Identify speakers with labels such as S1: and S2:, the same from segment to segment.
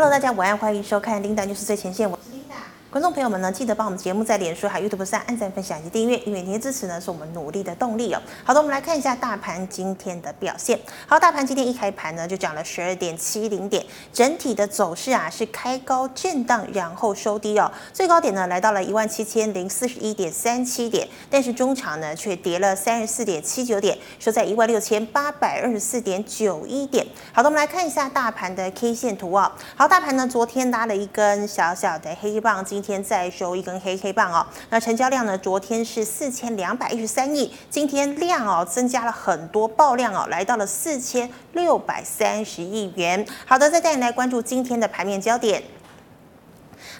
S1: hello 大家午安，欢迎收看叮当，就是最前线。观众朋友们呢，记得帮我们节目在脸书还有 YouTube 上按赞、分享以及订阅，因为您的支持呢是我们努力的动力哦。好的，我们来看一下大盘今天的表现。好，大盘今天一开盘呢就涨了十二点七零点，整体的走势啊是开高震荡，然后收低哦。最高点呢来到了一万七千零四十一点三七点，但是中场呢却跌了三十四点七九点，收在一万六千八百二十四点九一点。好的，我们来看一下大盘的 K 线图哦。好，大盘呢昨天拉了一根小小的黑棒，今天再收一根黑黑棒哦，那成交量呢？昨天是四千两百一十三亿，今天量哦增加了很多，爆量哦来到了四千六百三十亿元。好的，再带你来关注今天的盘面焦点。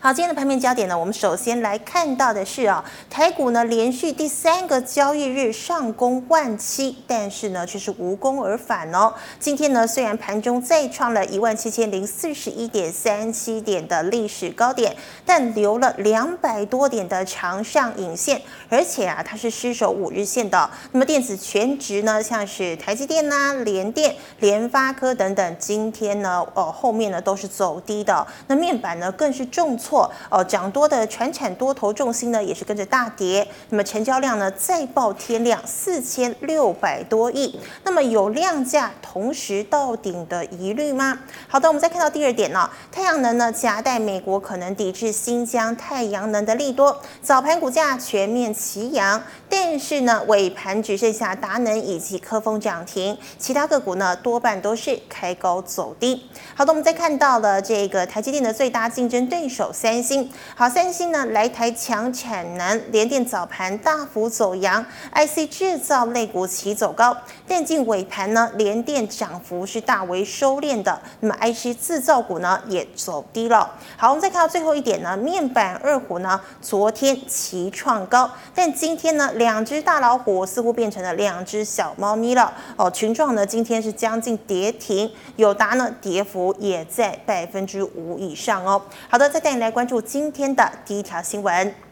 S1: 好，今天的盘面焦点呢，我们首先来看到的是啊，台股呢连续第三个交易日上攻万七，但是呢却是无功而返哦。今天呢虽然盘中再创了一万七千零四十一点三七点的历史高点，但留了两百多点的长上影线，而且啊它是失守五日线的。那么电子全值呢，像是台积电呐、联电、联发科等等，今天呢哦后面呢都是走低的。那面板呢更是重挫。错哦，涨多的传产多头重心呢，也是跟着大跌。那么成交量呢，再爆天量四千六百多亿。那么有量价同时到顶的疑虑吗？好的，我们再看到第二点呢、太阳能呢夹带美国可能抵制新疆太阳能的利多，早盘股价全面齐扬，但是呢尾盘只剩下达能以及科峰涨停，其他个股呢多半都是开高走低。好的，我们再看到了这个台积电的最大竞争对手。三星好，三星呢来台强产能，联电早盘大幅走扬，IC 制造类股齐走高，电竞尾盘呢联电涨幅是大为收敛的，那么 IC 制造股呢也走低了。好，我们再看到最后一点呢，面板二虎呢昨天齐创高，但今天呢两只大老虎似乎变成了两只小猫咪了哦，群创呢今天是将近跌停，友达呢跌幅也在百分之五以上哦。好的，再带你来。关注今天的第一条新闻。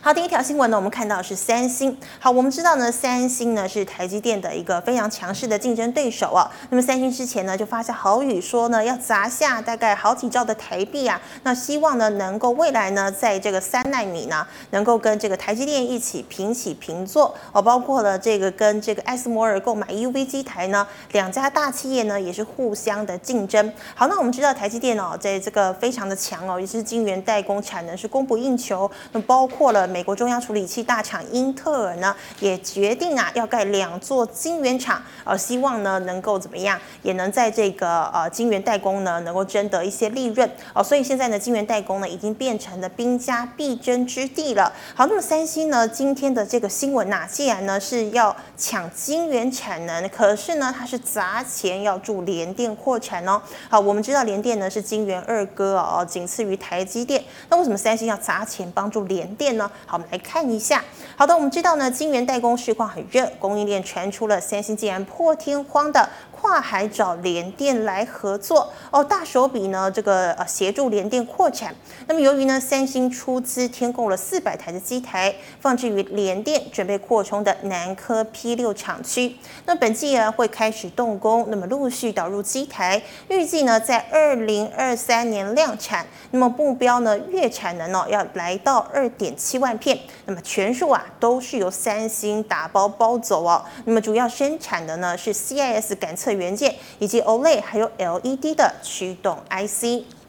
S1: 好，第一条新闻呢，我们看到是三星。好，我们知道呢，三星呢是台积电的一个非常强势的竞争对手啊。那么三星之前呢就发下豪语说呢，要砸下大概好几兆的台币啊，那希望呢能够未来呢在这个三纳米呢能够跟这个台积电一起平起平坐哦，包括了这个跟这个艾斯摩尔购买 UV 机台呢，两家大企业呢也是互相的竞争。好，那我们知道台积电哦，在这个非常的强哦，也是晶圆代工产能是供不应求，那包括了。美国中央处理器大厂英特尔呢，也决定啊要盖两座晶圆厂，呃，希望呢能够怎么样，也能在这个呃晶圆代工呢能够争得一些利润哦。所以现在呢，晶圆代工呢已经变成了兵家必争之地了。好，那么三星呢今天的这个新闻呐，既然呢是要抢晶圆产能，可是呢它是砸钱要助联电扩产哦。好，我们知道联电呢是晶圆二哥哦，仅次于台积电。那为什么三星要砸钱帮助联电？好，我们来看一下。好的，我们知道呢，晶圆代工市况很热，供应链传出了三星竟然破天荒的。跨海找联电来合作哦，大手笔呢，这个呃协助联电扩产。那么由于呢，三星出资添购了四百台的机台，放置于联电准备扩充的南科 P 六厂区。那本季啊会开始动工，那么陆续导入机台，预计呢在二零二三年量产。那么目标呢月产能哦要来到二点七万片。那么全数啊都是由三星打包包走哦。那么主要生产的呢是 CIS 感测元件以及 OLED 还有 LED 的驱动 IC。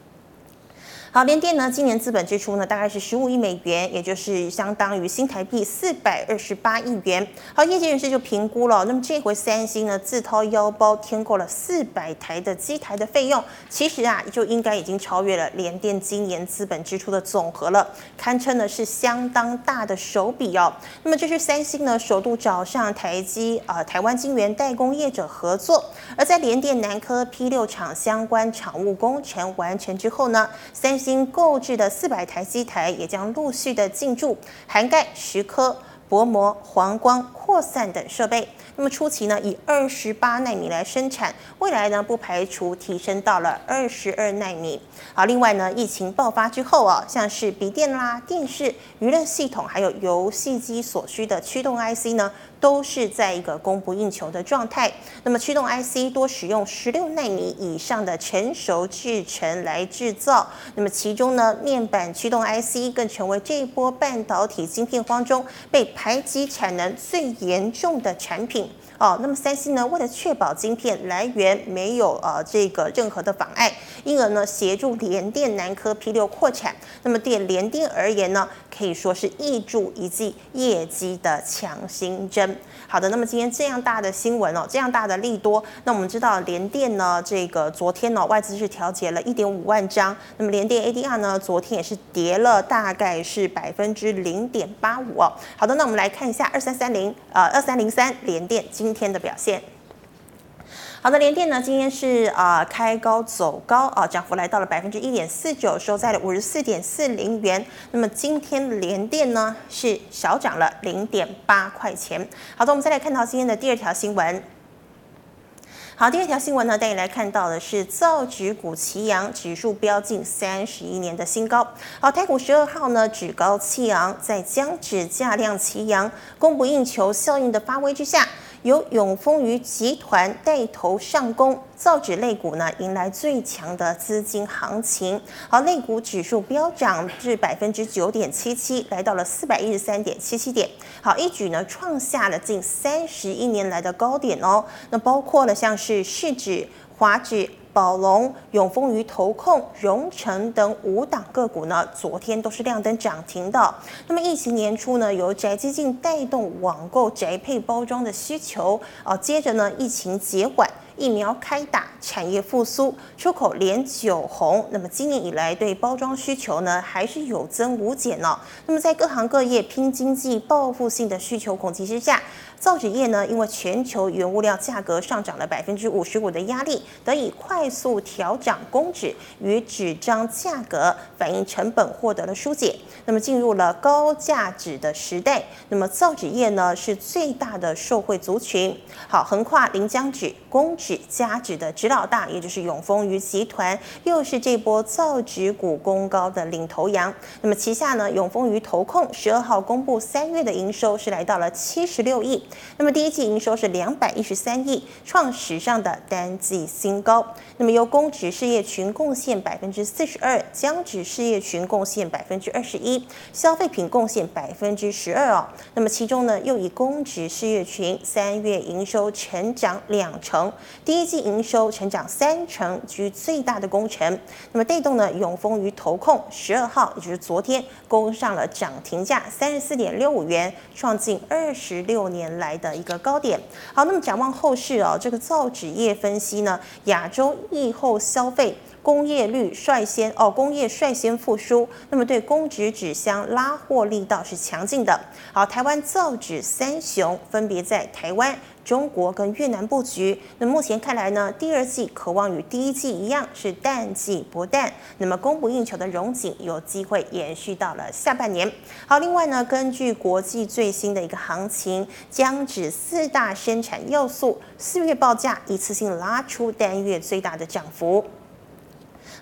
S1: 好，联电呢，今年资本支出呢，大概是十五亿美元，也就是相当于新台币四百二十八亿元。好，业界人士就评估了，那么这回三星呢，自掏腰包添购了四百台的机台的费用，其实啊，就应该已经超越了联电今年资本支出的总和了，堪称呢是相当大的手笔哦。那么这是三星呢首度找上台积啊、台湾晶圆代工业者合作，而在联电南科 P 六厂相关厂务工程完成之后呢，三。新购置的四百台机台也将陆续的进驻，涵盖石刻、薄膜、黄光、扩散等设备。那么初期呢，以二十八纳米来生产，未来呢不排除提升到了二十二纳米。好，另外呢，疫情爆发之后啊，像是笔电啦、电视、娱乐系统，还有游戏机所需的驱动 IC 呢，都是在一个供不应求的状态。那么驱动 IC 多使用十六纳米以上的成熟制程来制造。那么其中呢，面板驱动 IC 更成为这一波半导体晶片荒中被排挤产能最严重的产品。哦，那么三星呢，为了确保晶片来源没有呃这个任何的妨碍，因而呢协助联电南科 P 六扩产。那么对联电而言呢，可以说是挹注一剂业绩的强心针。好的，那么今天这样大的新闻哦，这样大的利多，那我们知道联电呢，这个昨天呢外资是调节了一点五万张，那么联电 ADR 呢昨天也是跌了大概是百分之零点八五哦。好的，那我们来看一下二三三零呃二三零三联电今。天的表现，好的，联电呢，今天是啊、呃、开高走高啊，涨幅来到了百分之一点四九，收在了五十四点四零元。那么今天联电呢是小涨了零点八块钱。好的，我们再来看到今天的第二条新闻。好，第二条新闻呢，带你来看到的是造纸股齐扬指数飙近三十一年的新高。好，台股十二号呢指高气昂，在将纸价量齐扬、供不应求效应的发挥之下。由永丰余集团带头上攻，造纸类股呢迎来最强的资金行情。好，类股指数飙涨至百分之九点七七，来到了四百一十三点七七点。好，一举呢创下了近三十一年来的高点哦。那包括了像是市值、华指。宝龙、永丰余投控、荣成等五档个股呢，昨天都是亮灯涨停的。那么疫情年初呢，由宅基金带动网购宅配包装的需求啊，接着呢，疫情结缓。疫苗开打，产业复苏，出口连九红。那么今年以来，对包装需求呢，还是有增无减呢、那么在各行各业拼经济、报复性的需求恐惧之下，造纸业呢，因为全球原物料价格上涨了百分之五十五的压力，得以快速调涨工纸与纸张价格，反映成本获得了疏解。那么进入了高价纸的时代，那么造纸业呢，是最大的受惠族群。好，横跨临江纸、工纸、家纸的纸老大，也就是永丰余集团，又是这波造纸股攻高的领头羊。那么旗下呢，永丰余投控十二号公布三月的营收是来到了七十六亿，那么第一季营收是两百一十三亿，创史上的单季新高。那么由公职事业群贡献百分之四十二，江职事业群贡献百分之二十一。消费品贡献百分之十二哦，那么其中呢，又以公职事业群三月营收成长两成，第一季营收成长三成，居最大的功臣。那么带动呢，永丰于投控十二号，也就是昨天攻上了涨停价三十四点六五元，创近二十六年来的一个高点。好，那么展望后市哦，这个造纸业分析呢，亚洲疫后消费。工业率率先哦，工业率先复苏，那么对工纸纸箱拉货力道是强劲的。好，台湾造纸三雄分别在台湾、中国跟越南布局。那目前看来呢，第二季渴望与第一季一样是淡季不淡，那么供不应求的荣景有机会延续到了下半年。好，另外呢，根据国际最新的一个行情，将指四大生产要素四月报价一次性拉出单月最大的涨幅。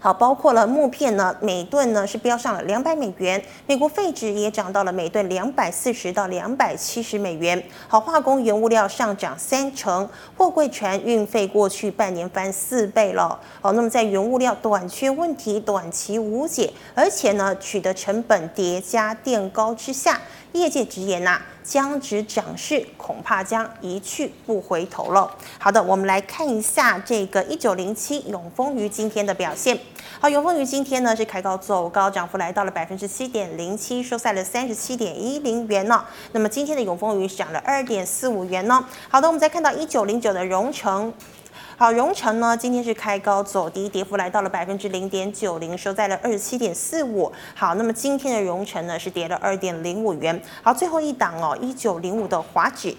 S1: 好，包括了木片呢，每吨呢是飙上了两百美元，美国废纸也涨到了每吨两百四十到两百七十美元。好，化工原物料上涨三成，货柜船运费过去半年翻四倍了。好，那么在原物料短缺问题短期无解，而且呢取得成本叠加垫高之下，业界直言呐、啊。将指涨势恐怕将一去不回头了。好的，我们来看一下这个一九零七永丰鱼今天的表现。好，永丰鱼今天呢是开高走高，涨幅来到了百分之七点零七，收在了三十七点一零元呢。那么今天的永丰鱼涨了二点四五元呢。好的，我们再看到一九零九的荣成。好，荣成呢，今天是开高走低，跌幅来到了百分之零点九零，收在了二十七点四五。好，那么今天的荣成呢是跌了二点零五元。好，最后一档哦，一九零五的华指。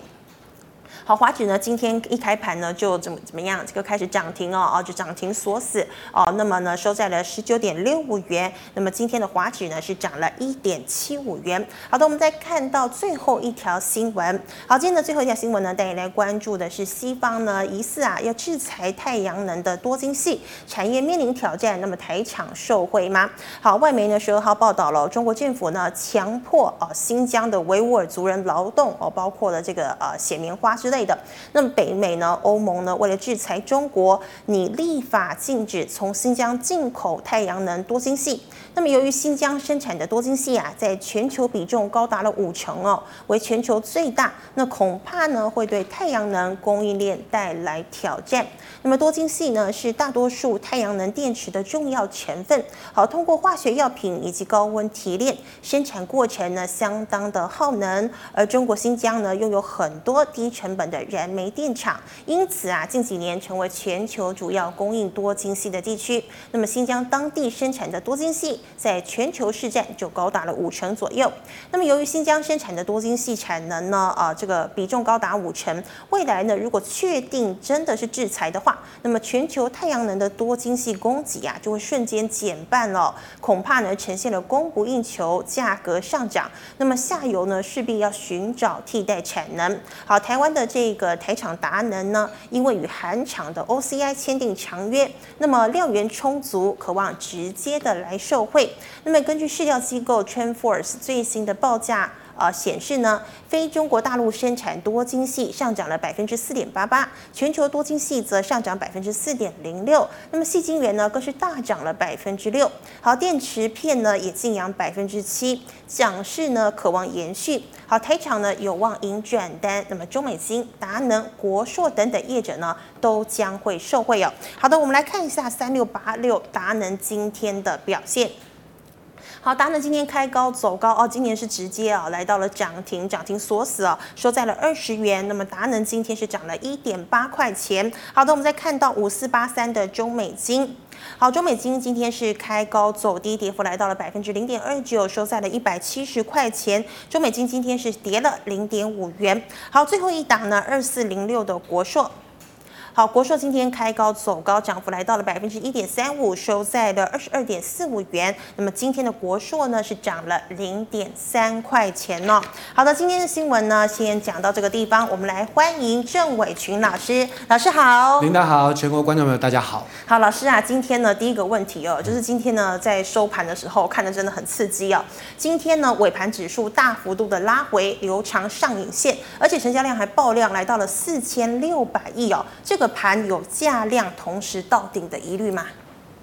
S1: 好，华指呢今天一开盘呢就怎么怎么样，这个开始涨停哦，哦就涨停锁死哦，那么呢收在了十九点六五元。那么今天的华指呢是涨了一点七五元。好的，我们再看到最后一条新闻。好，今天的最后一条新闻呢，带你来关注的是西方呢疑似啊要制裁太阳能的多晶系产业面临挑战，那么台厂受惠吗？好，外媒呢十二号报道了，中国政府呢强迫哦新疆的维吾尔族人劳动哦，包括了这个呃写棉花之类的。那么北美呢，欧盟呢为了制裁中国，你立法禁止从新疆进口太阳能多晶系。那么由于新疆生产的多晶系啊，在全球比重高达了五成哦，为全球最大，那恐怕呢会对太阳能供应链带来挑战。那么多晶系呢是大多数太阳能电池的重要成分，好，通过化学药品以及高温提炼，生产过程呢相当的耗能。而中国新疆呢拥有很多低成本的燃煤电厂，因此啊近几年成为全球主要供应多晶系的地区。那么新疆当地生产的多晶系。在全球市占就高达了五成左右。那么，由于新疆生产的多晶系产能呢，啊，这个比重高达五成，未来呢，如果确定真的是制裁的话，那么全球太阳能的多晶系供给啊，就会瞬间减半了，恐怕呢，呈现了供不应求，价格上涨。那么下游呢，势必要寻找替代产能。好，台湾的这个台厂达能呢，因为与韩厂的 OCI 签订长约，那么料源充足，渴望直接的来受。会，那么根据市调机构 t r e n f o r c e 最新的报价、呃、显示呢，非中国大陆生产多晶矽上涨了百分之四点八八，全球多晶矽则上涨百分之四点零六，那么细晶圆呢更是大涨了百分之六，好，电池片呢也劲扬百分之七，涨势呢可望延续，好，台厂呢有望迎转单，那么中美晶、达能、国硕等等业者呢都将会受惠哦。好的，我们来看一下三六八六达能今天的表现。好，达能今天开高走高哦，今年是直接啊来到了涨停，涨停锁死哦，收在了二十元。那么达能今天是涨了一点八块钱。好的，我们再看到五四八三的中美金。好，中美金今天是开高走低，跌幅来到了百分之零点二九，收在了一百七十块钱。中美金今天是跌了零点五元。好，最后一档呢，二四零六的国硕。好，国硕今天开高走高，涨幅来到了百分之一点三五，收在了二十二点四五元。那么今天的国硕呢是涨了零点三块钱哦。好的，今天的新闻呢先讲到这个地方，我们来欢迎郑伟群老师。老师好，
S2: 领导好，全国观众朋友大家好。
S1: 好，老师啊，今天呢第一个问题哦，就是今天呢在收盘的时候看的真的很刺激哦。今天呢尾盘指数大幅度的拉回，留长上影线，而且成交量还爆量来到了四千六百亿哦。这个盘有价量同时到顶的疑虑吗？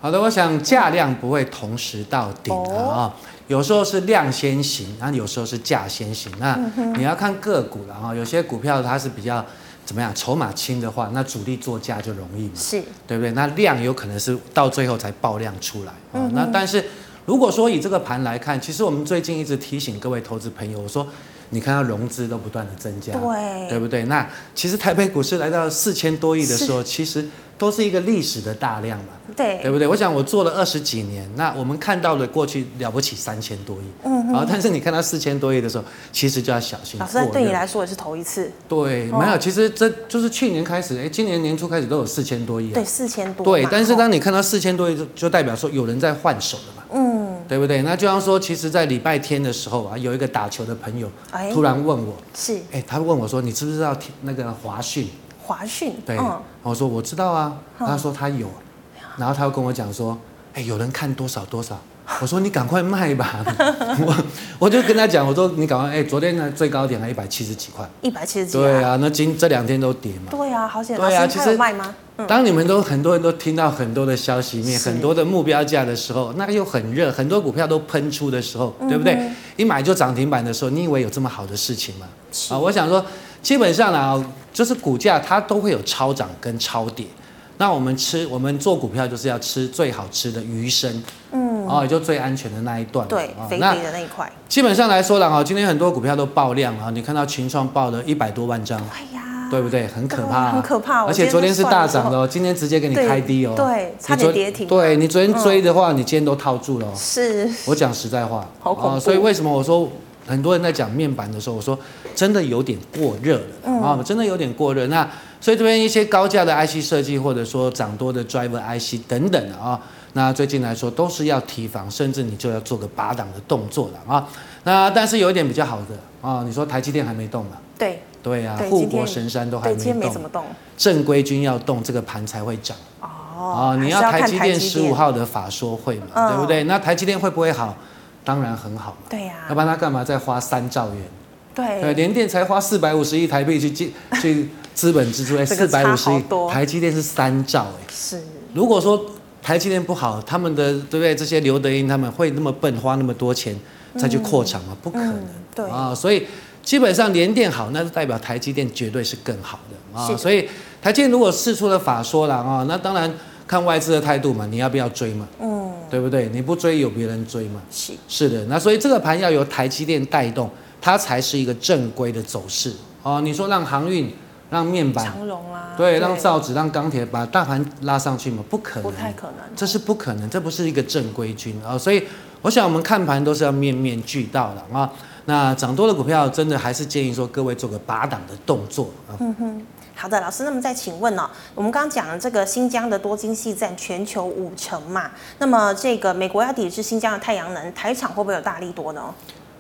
S2: 好的，我想价量不会同时到顶啊、哦，有时候是量先行，那有时候是价先行。那你要看个股了哈，有些股票它是比较怎么样，筹码轻的话，那主力做价就容易嘛，是对不对？那量有可能是到最后才爆量出来啊。那但是如果说以这个盘来看，其实我们最近一直提醒各位投资朋友，我说。你看到融资都不断的增加，对，对不对？那其实台北股市来到四千多亿的时候，其实都是一个历史的大量嘛，对，对不对？我想我做了二十几年，那我们看到了过去了不起三千多亿，嗯嗯，但是你看到四千多亿的时候，其实就要小心。
S1: 老师，对你来说也是头一次。
S2: 对，没有，其实这就是去年开始，哎，今年年初开始都有四千多亿，
S1: 对，四千多。
S2: 对，但是当你看到四千多亿，就就代表说有人在换手了嘛，嗯。对不对？那就像说，其实，在礼拜天的时候啊，有一个打球的朋友突然问我，是，哎，他问我说，你知不知道那个华讯？
S1: 华讯，
S2: 对，嗯、我说我知道啊。他说他有，然后他又跟我讲说，哎，有人看多少多少。我说你赶快卖吧，我我就跟他讲，我说你赶快，哎，昨天的最高点还一百七十几块，
S1: 一百七十几，
S2: 对啊，那今这两天都跌嘛，
S1: 对啊，好险，对啊，其实卖吗？
S2: 当你们都很多人都听到很多的消息面，很多的目标价的时候，那又很热，很多股票都喷出的时候，对不对？一买就涨停板的时候，你以为有这么好的事情吗？啊，我想说，基本上呢，就是股价它都会有超涨跟超跌。那我们吃，我们做股票就是要吃最好吃的鱼身，嗯，哦，也就最安全的那一段，
S1: 对，肥肥的那一块。
S2: 基本上来说了哈，今天很多股票都爆量啊，你看到群创爆了一百多万张。哎呀。对不对？很可怕，啊，
S1: 很可怕。
S2: 而且昨天是大涨的哦，今天直接给你开低哦。
S1: 对，差点跌停。
S2: 对，你昨天追的话，嗯、你今天都套住了，哦。
S1: 是。
S2: 我讲实在话。好恐怖。所以为什么我说很多人在讲面板的时候，我说真的有点过热了啊、嗯，真的有点过热。那所以这边一些高价的 IC 设计，或者说涨多的 Driver IC 等等的啊，那最近来说都是要提防，甚至你就要做个拔档的动作了啊。那但是有一点比较好的啊，你说台积电还没动嘛？
S1: 对
S2: 对啊，护国神山都
S1: 还没动，
S2: 正规军要动，这个盘才会涨。哦，你要台积电十五号的法说会嘛，嗯、对不对？那台积电会不会好？当然很好嘛。
S1: 对呀、啊。
S2: 要不然他干嘛再花三兆元？
S1: 对。
S2: 对，联电才花四百五十亿台币去进 去资本支出，哎，四百五十亿，台积电是三兆哎。
S1: 是。
S2: 如果说台积电不好，他们的对不对？这些刘德英他们会那么笨，花那么多钱再去扩厂吗？不可能。嗯、对啊，所以基本上联电好，那就代表台积电绝对是更好的啊。所以台积电如果试出了法说了啊，那当然。看外资的态度嘛，你要不要追嘛？嗯，对不对？你不追，有别人追嘛？是是的，那所以这个盘要由台积电带动，它才是一个正规的走势哦。你说让航运、让面板、
S1: 长荣啦，
S2: 对，让造纸、让钢铁把大盘拉上去嘛？不可能，
S1: 不太可能，
S2: 这是不可能，这不是一个正规军啊、哦。所以我想我们看盘都是要面面俱到的啊。那涨多的股票，真的还是建议说各位做个拔档的动作啊。嗯哼。
S1: 好的，老师，那么再请问呢、哦？我们刚刚讲了这个新疆的多晶矽占全球五成嘛？那么这个美国要抵制新疆的太阳能，台厂会不会有大力多呢？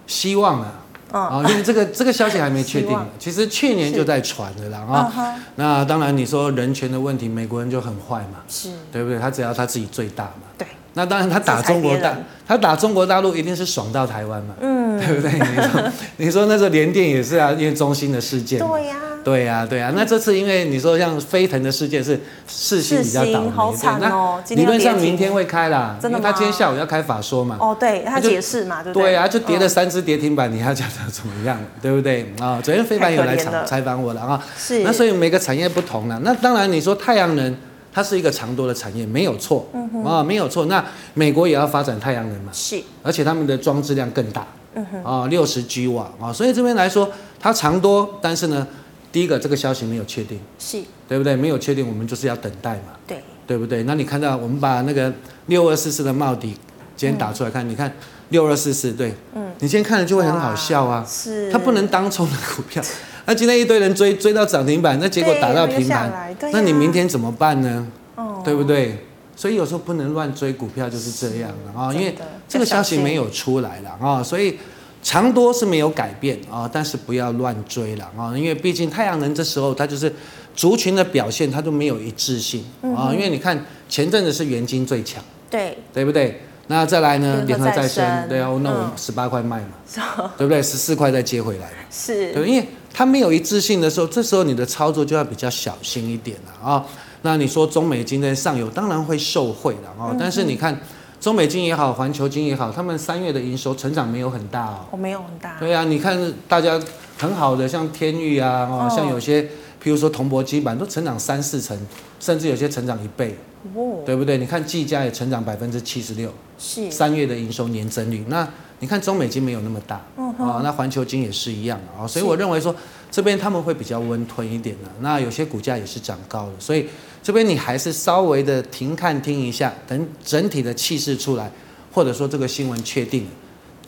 S2: 希望啊，啊、嗯，因为这个这个消息还没确定。其实去年就在传的啦啊、哦。那当然你说人权的问题，美国人就很坏嘛，是对不对？他只要他自己最大嘛。对。那当然他打中国大，他打中国大陆一定是爽到台湾嘛，嗯，对不对？你说 你说那时候联电也是啊，因为中兴的事件。对呀、啊。对呀、啊，对呀、啊，那这次因为你说像飞腾的事件是世芯比较倒霉，好惨哦，理论上明天会开啦，真的吗？因为他今天下午要开法说嘛。哦，对，他解释嘛，对不对？对啊，就跌了三只跌停板，你还要讲它怎么样，对不对？啊、哦，昨天飞凡有来采采访我了啊，是。那所以每个产业不同了，那当然你说太阳能它是一个长多的产业，没有错，嗯哼，啊、哦，没有错。那美国也要发展太阳能嘛，是，而且他们的装置量更大，嗯哼，啊、哦，六十 G 瓦啊，所以这边来说它长多，但是呢。第一个，这个消息没有确定，是对不对？没有确定，我们就是要等待嘛，对对不对？那你看到我们把那个六二四四的帽底今天打出来看，嗯、你看六二四四，对，嗯，你今天看了就会很好笑啊，是，它不能当冲的股票，那今天一堆人追追到涨停板，那结果打到平盘，啊、那你明天怎么办呢？哦，对不对？所以有时候不能乱追股票，就是这样的啊，因为这个消息没有出来了啊，所以。长多是没有改变啊，但是不要乱追了啊，因为毕竟太阳能这时候它就是族群的表现，它都没有一致性啊。因为你看前阵子是元金最强，对对不对？那再来呢，联合再生，对啊，那我十八块卖嘛，对不对？十四块再接回来，是对，因为它没有一致性的时候，这时候你的操作就要比较小心一点了啊。那你说中美金在上游当然会受惠了哦，但是你看。中美金也好，环球金也好，他们三月的营收成长没有很大哦。我没有很大。对啊，你看大家很好的，像天域啊，哦，像有些，譬如说铜箔基板都成长三四成，甚至有些成长一倍，哦，对不对？你看技嘉也成长百分之七十六，是三月的营收年增率。那你看中美金没有那么大，嗯啊，那环球金也是一样的啊，所以我认为说这边他们会比较温吞一点的。那有些股价也是涨高的，所以。这边你还是稍微的停看听一下，等整体的气势出来，或者说这个新闻确定，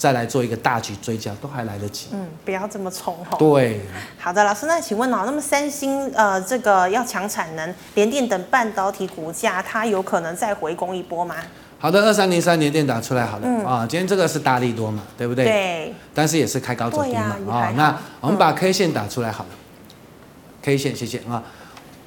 S2: 再来做一个大举追加，都还来得及。嗯，不要这么冲吼。对。好的，老师，那请问哦，那么三星呃这个要强产能，联电等半导体股价，它有可能再回攻一波吗？好的，二三零三联电打出来好了、嗯、啊，今天这个是大力多嘛，对不对？对。但是也是开高走低嘛啊，啊，那我们把 K 线打出来好了、嗯、，K 线谢谢啊。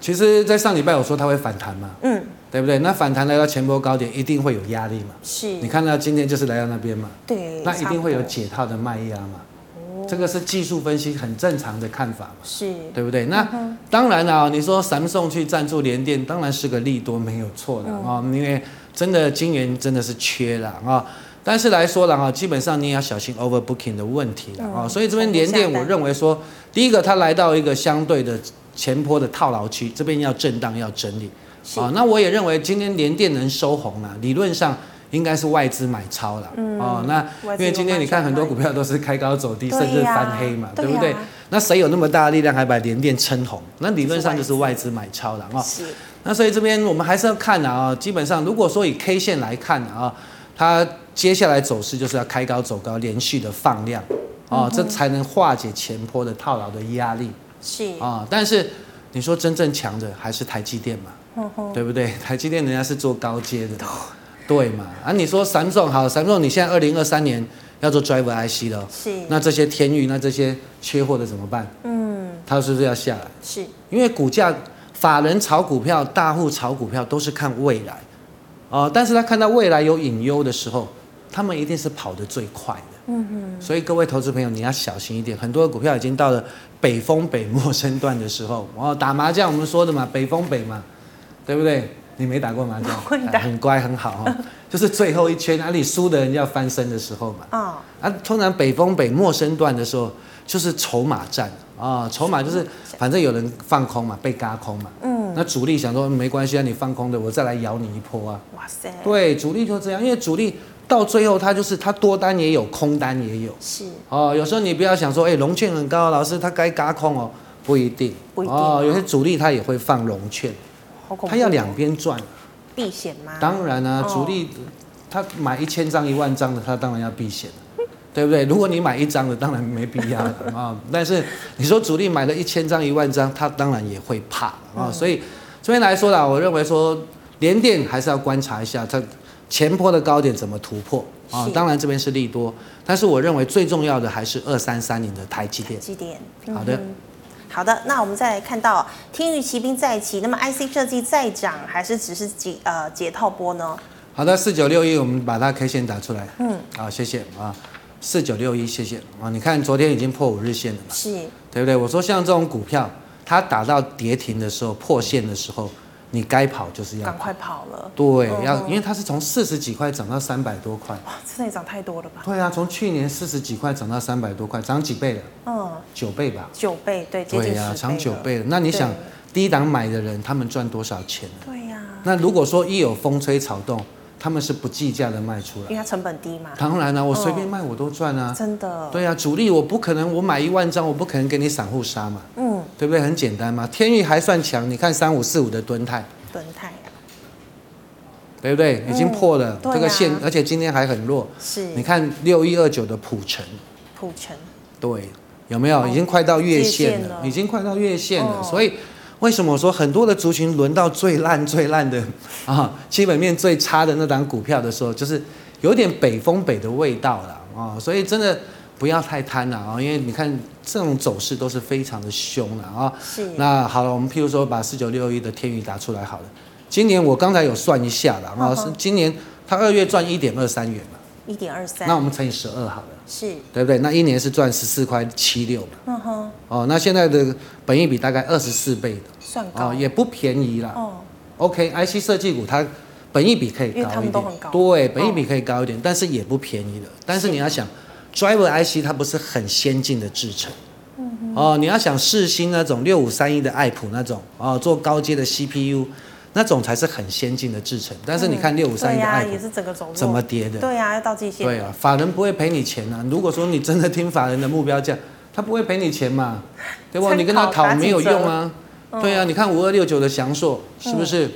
S2: 其实，在上礼拜我说它会反弹嘛，嗯，对不对？那反弹来到前波高点，一定会有压力嘛。是。你看到今天就是来到那边嘛，对，那一定会有解套的卖压嘛。哦。这个是技术分析很正常的看法嘛。是。对不对？那、嗯、当然了，你说三送去赞助联电，当然是个利多，没有错的啊、嗯。因为真的晶圆真的是缺了啊。但是来说了哈，基本上你也要小心 overbooking 的问题了啊、嗯。所以这边联电，我认为说，第一个它来到一个相对的。前波的套牢区，这边要震荡，要整理啊。那我也认为今天联电能收红了，理论上应该是外资买超了。嗯。哦，那因为今天你看很多股票都是开高走低，甚至翻黑嘛，对不对？那谁有那么大的力量还把联电撑红？那理论上就是外资买超了啊。是。那所以这边我们还是要看啊。基本上如果说以 K 线来看啊，它接下来走势就是要开高走高，连续的放量。哦，这才能化解前坡的套牢的压力。
S1: 是
S2: 啊，但是你说真正强的还是台积电嘛，对不对？台积电人家是做高阶的，对嘛？啊，你说三众好，三众你现在二零二三年要做 Driver IC 了，
S1: 是，
S2: 那这些天域，那这些缺货的怎么办？
S1: 嗯，
S2: 它是不是要下来？
S1: 是
S2: 因为股价，法人炒股票，大户炒股票都是看未来，哦，但是他看到未来有隐忧的时候，他们一定是跑得最快的。嗯哼，所以各位投资朋友，你要小心一点，很多的股票已经到了北风北陌生段的时候。哦，打麻将我们说的嘛，北风北嘛，对不对？你没打过麻将？
S1: 会打，
S2: 很乖很好哦，就是最后一圈，哪里输的人要翻身的时候嘛。啊，啊，通常北风北陌生段的时候，就是筹码战啊，筹码就是反正有人放空嘛，被嘎空嘛。嗯，那主力想说没关系啊，你放空的，我再来咬你一波啊。哇塞，对，主力就这样，因为主力。到最后，他就是他多单也有，空单也有。是哦，有时候你不要想说，哎、欸，融券很高，老师他该嘎空哦，不一定。不一定哦，有些主力他也会放融券，他要两边赚。
S1: 避险吗？
S2: 当然啊，主力他买一千张、一万张的，他当然要避险，对不对？如果你买一张的，当然没必要啊、哦。但是你说主力买了一千张、一万张，他当然也会怕啊、哦。所以这边来说啦，我认为说联电还是要观察一下它。前波的高点怎么突破啊？当然这边是利多，但是我认为最重要的还是二三三零的台积电。
S1: 台积电，
S2: 嗯、好的，
S1: 好的。那我们再来看到天宇骑兵再起，那么 IC 设计再涨，还是只是解呃解套波呢？
S2: 好的，四九六一，我们把它 K 线打出来。嗯，好，谢谢啊，四九六一，谢谢啊。你看昨天已经破五日线了嘛？是，对不对？我说像这种股票，它打到跌停的时候，破线的时候。你该跑就是要
S1: 赶快跑了，
S2: 对，要因为它是从四十几块涨到三百多块，
S1: 哇，这也涨太多了吧？
S2: 对啊，从去年四十几块涨到三百多块，涨几倍了？嗯，九倍吧？
S1: 九倍，对，对呀，
S2: 涨九倍了。那你想，低档买的人他们赚多少钱？
S1: 对呀。
S2: 那如果说一有风吹草动，他们是不计价的卖出来，
S1: 因为它成本低嘛。
S2: 当然了，我随便卖我都赚啊，
S1: 真的。
S2: 对啊，主力我不可能，我买一万张，我不可能给你散户杀嘛，嗯，对不对？很简单嘛。天域还算强，你看三五四五的敦泰，
S1: 敦泰。
S2: 对不对？已经破了这个线，而且今天还很弱。是，你看六一二九的普城，
S1: 普城，
S2: 对，有没有？已经快到月线了，已经快到月线了。所以为什么我说很多的族群轮到最烂、最烂的 啊，基本面最差的那档股票的时候，就是有点北风北的味道了啊。所以真的不要太贪了啊，因为你看这种走势都是非常的凶了啊。是。那好了，我们譬如说把四九六一的天宇打出来好了。今年我刚才有算一下了啊，是今年他二月赚一点二三元嘛，
S1: 一点二三，
S2: 那我们乘以十二好了，
S1: 是，对
S2: 不对？那一年是赚十四块七六嘛，嗯哼，哦，那现在的本益比大概二十四倍的，
S1: 算高，
S2: 也不便宜啦。哦，OK，IC 设计股它本益比可以高一
S1: 点，
S2: 对，本益比可以高一点，但是也不便宜的。但是你要想，Driver IC 它不是很先进的制程，嗯哼，哦，你要想世芯那种六五三一的爱普那种，哦，做高阶的 CPU。那种才是很先进的制程，但是你看六五三一的爱普，怎么跌的？
S1: 对呀、啊，要到季线。
S2: 对啊，法人不会赔你钱啊。如果说你真的听法人的目标价，他不会赔你钱嘛？对不？你跟他讨没有用啊。对啊，你看五二六九的祥硕是不是？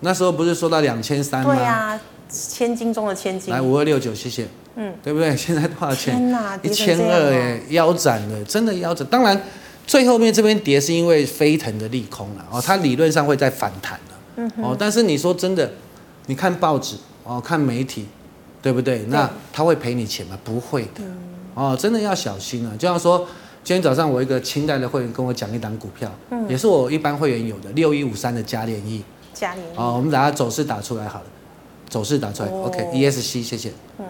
S2: 那时候不是说到两千三吗？
S1: 对啊，千金中的千金。
S2: 来五二六九，谢谢。嗯，对不对？现在多少钱？一千二哎，腰斩了，真的腰斩。当然。最后面这边跌是因为飞腾的利空了哦，它理论上会再反弹了，哦，但是你说真的，你看报纸哦，看媒体，对不对？那他会赔你钱吗？不会的，哦，真的要小心啊！就像说，今天早上我一个清代的会员跟我讲一档股票，也是我一般会员有的六一五三的嘉联益，
S1: 嘉联益，
S2: 哦，我们把它走势打出来好了，走势打出来，OK，ESC，谢谢，嗯。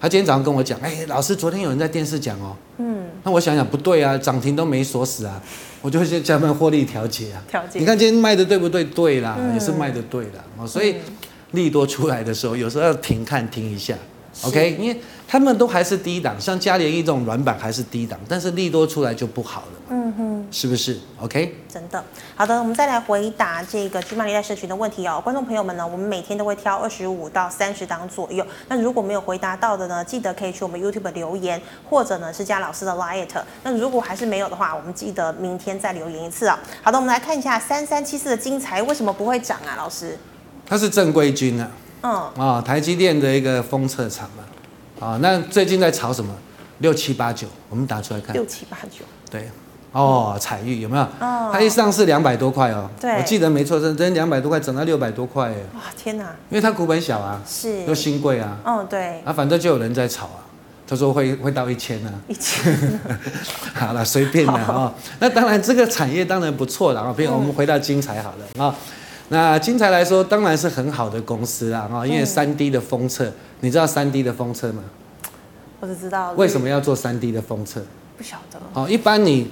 S2: 他今天早上跟我讲，哎，老师，昨天有人在电视讲哦，嗯，那我想想不对啊，涨停都没锁死啊，我就先加班获利调节啊，调节。你看今天卖的对不对？对啦，嗯、也是卖的对啦，哦，所以利多出来的时候，有时候要停看听一下，OK，因为。他们都还是低档，像嘉联益这种软板还是低档，但是利多出来就不好了。嗯哼，是不是？OK，
S1: 真的。好的，我们再来回答这个居玛丽在社群的问题哦。观众朋友们呢，我们每天都会挑二十五到三十档左右。那如果没有回答到的呢，记得可以去我们 YouTube 留言，或者呢是加老师的 Line。那如果还是没有的话，我们记得明天再留言一次啊。好的，我们来看一下三三七四的精彩为什么不会涨啊？老师，
S2: 它是正规军啊。嗯。啊，台积电的一个封测厂嘛。啊，那最近在炒什么？六七八九，我们打出来看。
S1: 六七八九。
S2: 对，哦，彩玉有没有？哦。它一上市两百多块哦。对。我记得没错，真真两百多块涨到六百多块哎。
S1: 哇，天哪！
S2: 因为它股本小啊。
S1: 是。
S2: 又新贵啊。
S1: 哦，对。
S2: 啊，反正就有人在炒啊。他说会会到一千呢，
S1: 一千，
S2: 好了，随便的啊。那当然，这个产业当然不错了啊。比如我们回到精彩好了啊，那精材来说当然是很好的公司啊哈，因为三 D 的封测，你知道三 D 的封测吗？
S1: 我只知道。
S2: 为什么要做三 D 的封测？
S1: 不晓得。
S2: 哦，一般你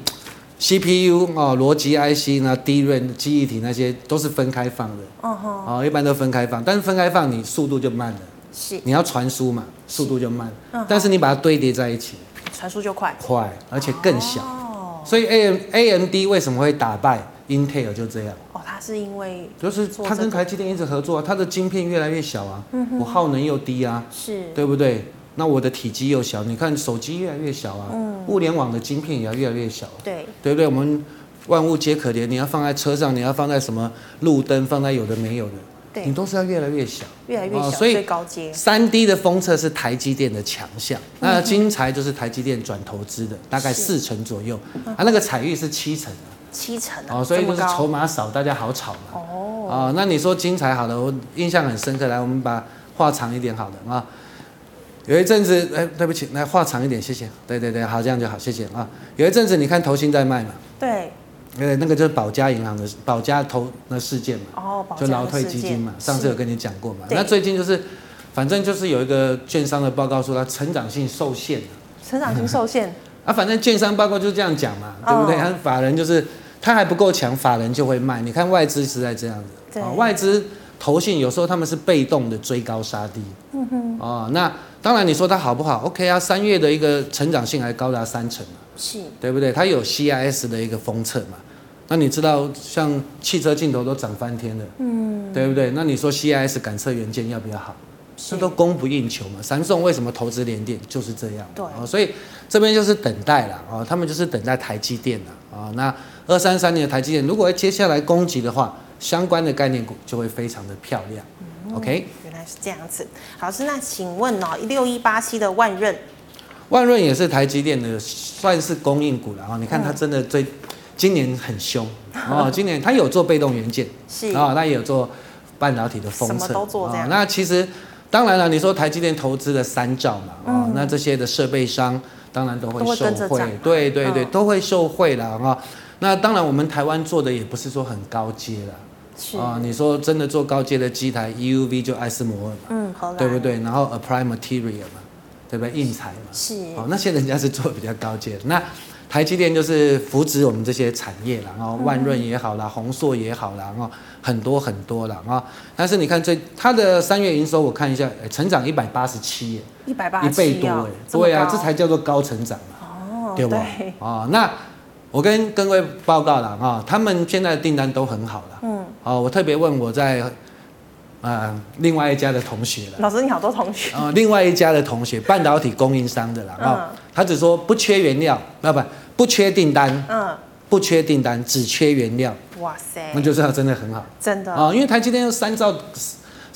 S2: CPU 哦，逻辑 IC 呢，DRAM 记忆体那些都是分开放的。哦哦，一般都分开放，但是分开放你速度就慢了。是，你要传输嘛，速度就慢。嗯，但是你把它堆叠在一起，
S1: 传输就快，
S2: 快，而且更小。哦，所以 A M A M D 为什么会打败 Intel 就
S1: 这样？是因为
S2: 就是它跟台积电一直合作啊，它的晶片越来越小啊，嗯，我耗能又低啊，是，对不对？那我的体积又小，你看手机越来越小啊，嗯，物联网的晶片也要越来越小，对，对不对？我们万物皆可连，你要放在车上，你要放在什么路灯，放在有的没有的。你都是要越来越小，
S1: 越来越小，所以高阶。
S2: 三 D 的封测是台积电的强项，那晶材就是台积电转投资的，大概四成左右。啊，那个彩玉是七成，
S1: 七成
S2: 哦，所以就是筹码少，大家好炒嘛。哦，啊，那你说精彩好了，我印象很深刻。来，我们把话长一点，好的啊。有一阵子，哎，对不起，来话长一点，谢谢。对对对，好，这样就好，谢谢啊。有一阵子，你看投信在卖嘛？
S1: 对。
S2: 呃，那个就是保家银行的保家投那事件嘛，哦，就劳退基金嘛，上次有跟你讲过嘛。那最近就是，反正就是有一个券商的报告说它成长性受限。
S1: 成长性受限。
S2: 啊，反正券商报告就是这样讲嘛，对不对？他法人就是他还不够强，法人就会卖。你看外资是在这样子，啊，外资投信有时候他们是被动的追高杀低。嗯哼。哦，那当然你说它好不好？OK 啊，三月的一个成长性还高达三成嘛，是，对不对？它有 CIS 的一个封测嘛。那你知道，像汽车镜头都涨翻天了，嗯，对不对？那你说 CIS 感测元件要不要好？这都供不应求嘛。三宋为什么投资联电就是这样？对，所以这边就是等待了啊，他们就是等待台积电了啊。那二三三年的台积电，如果接下来攻击的话，相关的概念股就会非常的漂亮。OK，
S1: 原来是这样子。老师，那请问哦，六一八七的万润，
S2: 万润也是台积电的算是供应股了啊。你看它真的最。今年很凶 哦，今年它有做被动元件，是啊，他也有做半导体的封测，
S1: 什么都做这样。
S2: 那其实当然了，你说台积电投资了三兆嘛，哦，那这些的设备商当然都会受惠，对对对，都会受惠了啊。那当然我们台湾做的也不是说很高阶了，是啊，你说真的做高阶的机台，EUV 就艾斯摩尔嘛，嗯，好，对不对？然后 Applied Material 嘛，对不对？硬材嘛，是哦，那些人家是做的比较高阶的那。台积电就是扶植我们这些产业了，然后万润也好啦，宏硕也好啦，然后很多很多啦啊。但是你看这它的三月营收，我看一下，成长一百八十七，
S1: 一百八十，
S2: 一倍多哎，对啊，这才叫做高成长嘛，哦，对不？啊，那我跟各位报告了啊，他们现在的订单都很好了，嗯，哦，我特别问我在啊另外一家的同学了，
S1: 老师你好多同学。
S2: 啊，另外一家的同学半导体供应商的啦啊。他只说不缺原料，啊不不缺订单，嗯，不缺订单，只缺原料。哇塞，那就是他真的很好，
S1: 真的。
S2: 啊，因为台积电有三兆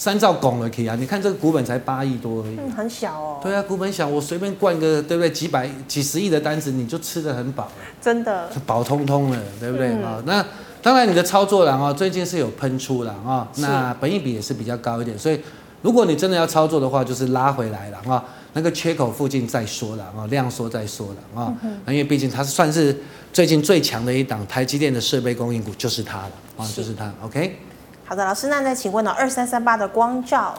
S2: 三兆拱了可以啊，你看这个股本才八亿多而已，
S1: 嗯，很小哦。
S2: 对啊，股本小，我随便灌个对不对？几百几十亿的单子，你就吃得很饱，
S1: 真的，
S2: 饱通通了，对不对啊？嗯，那当然你的操作了啊，最近是有喷出了啊，那本益比也是比较高一点，所以如果你真的要操作的话，就是拉回来了啊。那个缺口附近再说了啊，量缩再说了啊，因为毕竟它是算是最近最强的一档台积电的设备供应股，就是它了啊，就是它。OK，
S1: 好的，老师，那再请问呢，二三三八的光照，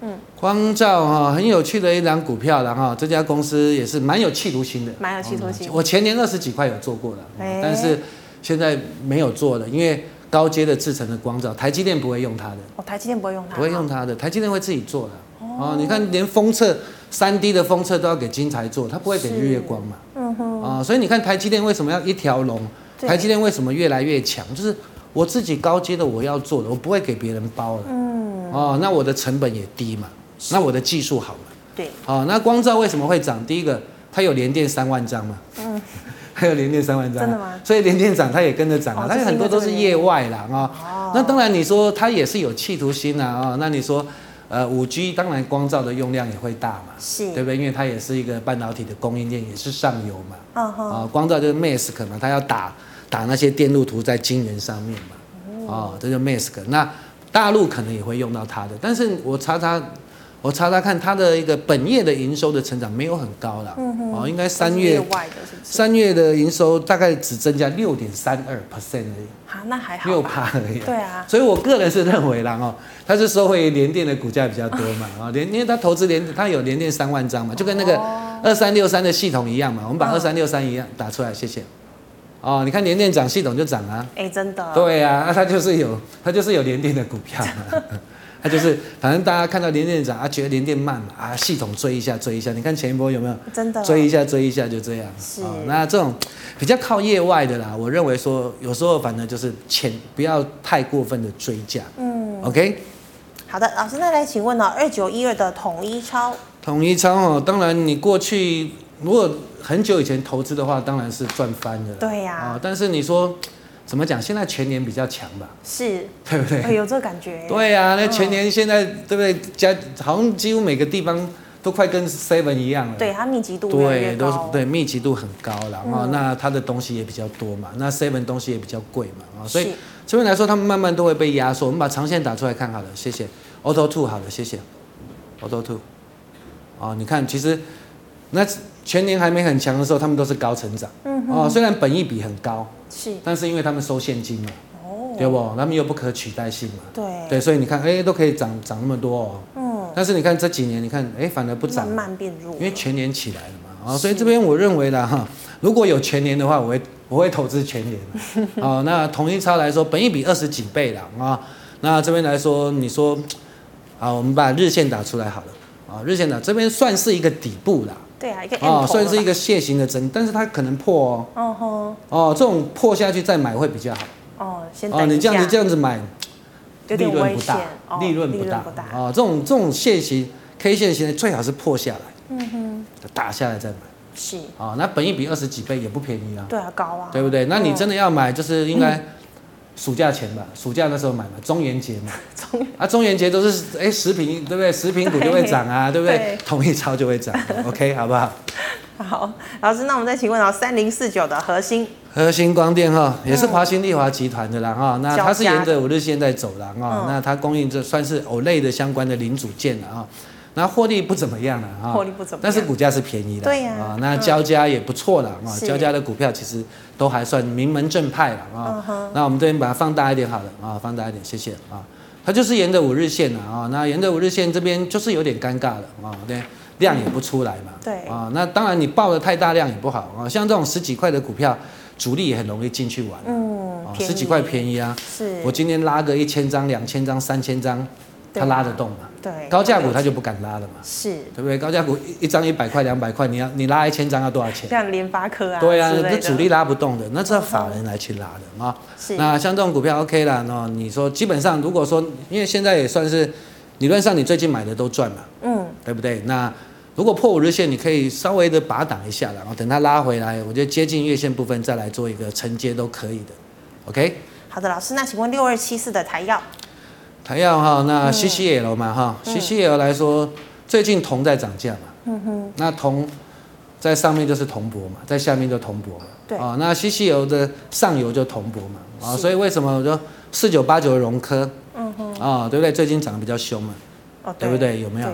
S2: 嗯，光照哈，很有趣的一档股票然后，这家公司也是蛮有企图心的，
S1: 蛮有企图心。
S2: 我前年二十几块有做过了，但是现在没有做了，因为高阶的制成的光照，台积电不会用它的。
S1: 哦，台积电不会用它，
S2: 不会用它的，台积电会自己做的。哦，你看连封测。三 D 的封测都要给金材做，它不会给日月光嘛？嗯哼。啊，所以你看台积电为什么要一条龙？台积电为什么越来越强？就是我自己高阶的我要做的，我不会给别人包了。嗯。哦，那我的成本也低嘛，那我的技术好嘛？对。哦，那光照为什么会涨？第一个，它有联电三万张嘛。嗯。还有联电三万张。真的吗？所以联电涨，它也跟着涨啊。它有很多都是业外啦啊。哦。那当然你说它也是有企图心啊啊，那你说。呃，五 G 当然光照的用量也会大嘛，
S1: 是，
S2: 对不对？因为它也是一个半导体的供应链，也是上游嘛。啊，光照就是 mask 嘛，它要打打那些电路图在晶圆上面嘛。哦，这就 mask。那大陆可能也会用到它的，但是我查查，我查查看它的一个本业的营收的成长没有很高啦。嗯哼。哦，应该三月三月的营收大概只增加六点三二 percent 而已。
S1: 啊，那还好。
S2: 六趴而已。
S1: 对啊。
S2: 所以我个人是认为啦，哦，它是受惠于联电的股价比较多嘛，啊，联，因为它投资联，它有联电三万张嘛，就跟那个二三六三的系统一样嘛，我们把二三六三一样打出来，谢谢。哦，你看联电涨，系统就涨啊。
S1: 哎，真的。
S2: 对啊，那它就是有，它就是有联电的股票嘛。它就是，反正大家看到联电涨啊，觉得联电慢嘛，啊，系统追一下追一下，你看前一波有没有？
S1: 真的。
S2: 追一下追一下就这样。是。那这种比较靠业外的啦，我认为说有时候反正就是钱不要太过分的追价。嗯。OK。
S1: 好的，老师，那来请问呢，二九一二的统一超。
S2: 统一超哦，当然你过去如果很久以前投资的话，当然是赚翻的。
S1: 对呀。啊，
S2: 但是你说。怎么讲？现在全年比较强吧？
S1: 是，
S2: 对不对？
S1: 有这个感觉。
S2: 对呀、啊，那全年现在、嗯、对不对？加好像几乎每个地方都快跟 Seven 一样了。
S1: 对，它密集度。
S2: 对，都是对，密集度很高了啊。嗯、那它的东西也比较多嘛，那 Seven 东西也比较贵嘛啊，所以这边来说，他们慢慢都会被压缩。我们把长线打出来看好了，谢谢。Auto Two 好了，谢谢。Auto Two，啊，你看，其实那。全年还没很强的时候，他们都是高成长。哦，虽然本益比很高，是，但是因为他们收现金嘛，哦，对不？他们又不可取代性嘛，对，对，所以你看，哎，都可以涨涨那么多哦。嗯，但是你看这几年，你看，哎，反而不涨，
S1: 慢慢变弱，
S2: 因为全年起来了嘛。啊，所以这边我认为啦，哈，如果有全年的话，我会我会投资全年。哦，那统一超来说，本益比二十几倍了啊。那这边来说，你说，啊，我们把日线打出来好了。啊，日线打这边算是一个底部啦。
S1: 对啊，一个
S2: 哦，算是一个楔形的整，但是它可能破哦。哦吼。哦，这种破下去再买会比较好。
S1: 哦，先等。
S2: 哦，你这样子这样子买，利润不大，利润不大。哦，这种这种楔形 K 线型的最好是破下来。嗯哼。打下来再买。是。哦，那本一比二十几倍也不便宜啊。
S1: 对啊，高啊。
S2: 对不对？那你真的要买，就是应该。暑假前吧，暑假那时候买嘛，中元节嘛，中啊中元节都是哎食品对不对？食品股就会涨啊，对，不对？统一超就会涨，OK 好不好？
S1: 好，老师，那我们再请问到三零四九的核心，
S2: 核心光电哈，也是华新丽华集团的啦哈，嗯、那它是沿着五日线在走廊啊，嗯、那它供应这算是 OLED 的相关的零组件了啊。那获利不怎么样了啊，获利不怎么样，但是股价是便宜的，对呀，啊，那交加也不错了啊，交加的股票其实都还算名门正派了啊。那我们这边把它放大一点好了啊，放大一点，谢谢啊。它就是沿着五日线了啊，那沿着五日线这边就是有点尴尬了啊，对，量也不出来嘛，对。啊，那当然你报的太大量也不好啊，像这种十几块的股票，主力也很容易进去玩，嗯，十几块便宜啊，是。我今天拉个一千张、两千张、三千张。他拉得动嘛？对，高价股他就不敢拉了嘛。是，对不对？高价股一一张一百块、两百块，你要你拉一千张要多少钱？
S1: 像联发科啊。
S2: 对啊，这主力拉不动的，那这法人来去拉的啊。是。那像这种股票 OK 了，那你说基本上如果说，因为现在也算是理论上你最近买的都赚了，嗯，对不对？那如果破五日线，你可以稍微的把它挡一下，然后等它拉回来，我觉得接近月线部分再来做一个承接都可以的。OK。
S1: 好的，老师，那请问六二七四的台燿。
S2: 台燿哈，那 CCL 嘛哈，CCL 来说，最近铜在涨价嘛，嗯哼，那铜在上面就是铜箔嘛，在下面就铜箔嘛，对。啊，那 CCL 的上游就铜箔嘛，啊，所以为什么我说四九八九的融科，嗯哼，啊，对不对？最近涨得比较凶嘛，哦，对。不对？有没有？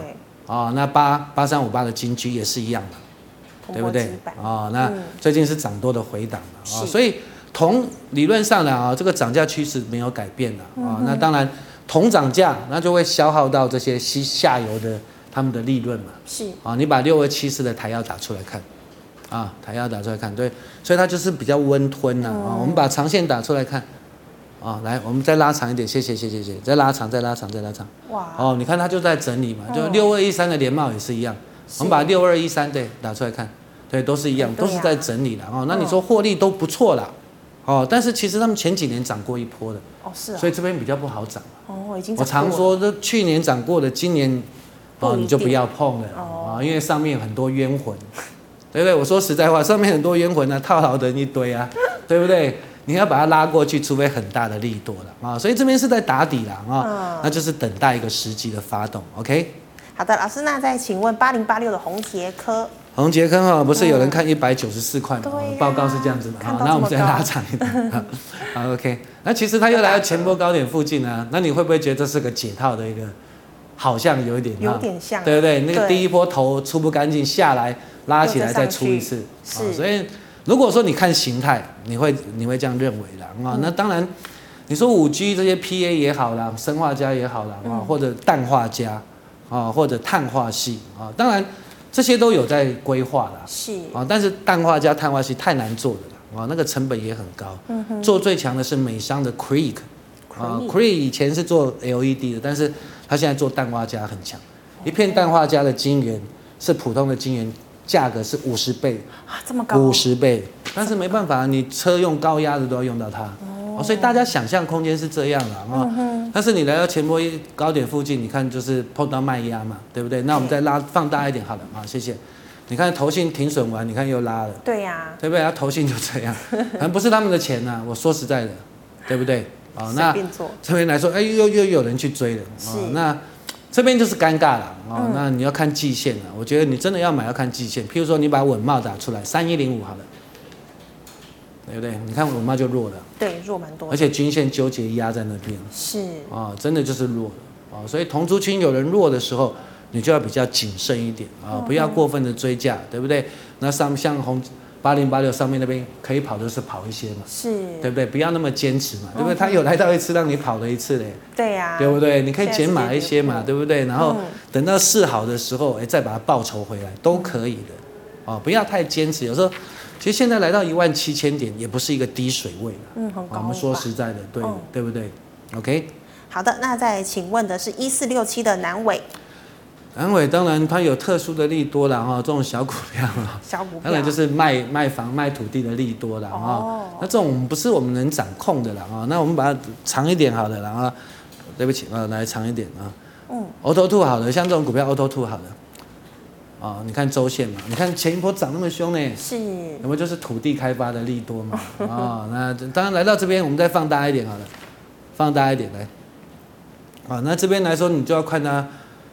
S2: 啊，那八八三五八的金居也是一样的，对不对？啊，那最近是涨多的回档嘛，啊，所以铜理论上呢啊，这个涨价趋势没有改变的啊，那当然。铜涨价，那就会消耗到这些西下游的他们的利润嘛。是啊，你把六二七四的台药打出来看，啊，台药打出来看，对，所以它就是比较温吞呐啊。嗯、我们把长线打出来看，啊，来，我们再拉长一点，谢谢谢谢谢谢，再拉长再拉长再拉长。哇，哦，你看它就在整理嘛，就六二一三的联茂也是一样，是我们把六二一三对打出来看，对，都是一样，都是在整理的哦。那你说获利都不错啦。哦，但是其实他们前几年涨过一波的，哦是啊，所以这边比较不好涨。哦，已经。我常说，这去年涨过的，今年哦你就不要碰了啊，因为上面很多冤魂，对不对？我说实在话，上面很多冤魂啊，套牢的一堆啊，对不对？你要把它拉过去，除非很大的力度了啊。所以这边是在打底了啊，嗯、那就是等待一个时机的发动。OK。
S1: 好的，老师，那再请问八零八六的红杰科。
S2: 宏捷科哈，不是有人看一百九十四块吗？嗯、报告是这样子的啊。那我们再拉长一点。好，OK。那其实它又来到前波高点附近啊，那你会不会觉得这是个解套的一个？好像有一点，
S1: 有点像，
S2: 对不对？那个第一波头出不干净，下来拉起来再出一次，是。所以如果说你看形态，你会你会这样认为的啊？那当然，你说五 G 这些 PA 也好啦，生化镓也好啦，啊，或者氮化镓啊，或者碳化系啊，当然这些都有在规划啦。是。啊。但是氮化镓、碳化矽太难做的了啊，那个成本也很高。嗯哼。做最强的是美商的 Cree 啊，Cree 以前是做 LED 的，但是他现在做氮化镓很强，一片氮化镓的晶圆是普通的晶圆价格是五十倍。
S1: 啊，这么高，
S2: 五十倍，但是没办法，你车用高压的都要用到它，哦，所以大家想象空间是这样的啊，但是你来到前波一高点附近，你看就是碰到卖压嘛，对不对？那我们再拉放大一点，好了啊，谢谢。你看投信停损完，你看又拉了，
S1: 对呀，
S2: 对不对？他投信就这样，反正不是他们的钱呐，我说实在的，对不对？哦，那这边来说，哎，又又有人去追了，哦，那这边就是尴尬了，哦，嗯、那你要看季线了。我觉得你真的要买，要看季线。譬如说，你把稳帽打出来，三一零五好了，对不对？你看我妈就弱了，
S1: 对，弱蛮多，
S2: 而且均线纠结压在那边，是，啊，真的就是弱了，啊，所以同族群有人弱的时候，你就要比较谨慎一点，啊，不要过分的追价，对不对？那上像红。八零八六上面那边可以跑的是跑一些嘛，是，对不对？不要那么坚持嘛，对不对？他有来到一次让你跑了一次嘞，
S1: 对呀，
S2: 对不对？你可以减码一些嘛，对不对？然后等到市好的时候，哎，再把它报仇回来都可以的，哦，不要太坚持。有时候，其实现在来到一万七千点也不是一个低水位了，嗯，很高。我们说实在的，对，对不对？OK。
S1: 好的，那再请问的是一四六七的南伟。
S2: 南伟当然它有特殊的利多了哈，这种小股票啊，
S1: 小股票
S2: 当然就是卖卖房卖土地的利多了哈。哦、那这种不是我们能掌控的了啊。那我们把它长一点好的，然后对不起啊，来长一点啊。嗯。Auto Two 好了，像这种股票 Auto Two 好的。啊，你看周线嘛，你看前一波涨那么凶呢，是，那么就是土地开发的利多嘛？啊，那当然来到这边，我们再放大一点好了，放大一点来。啊，那这边来说，你就要看它。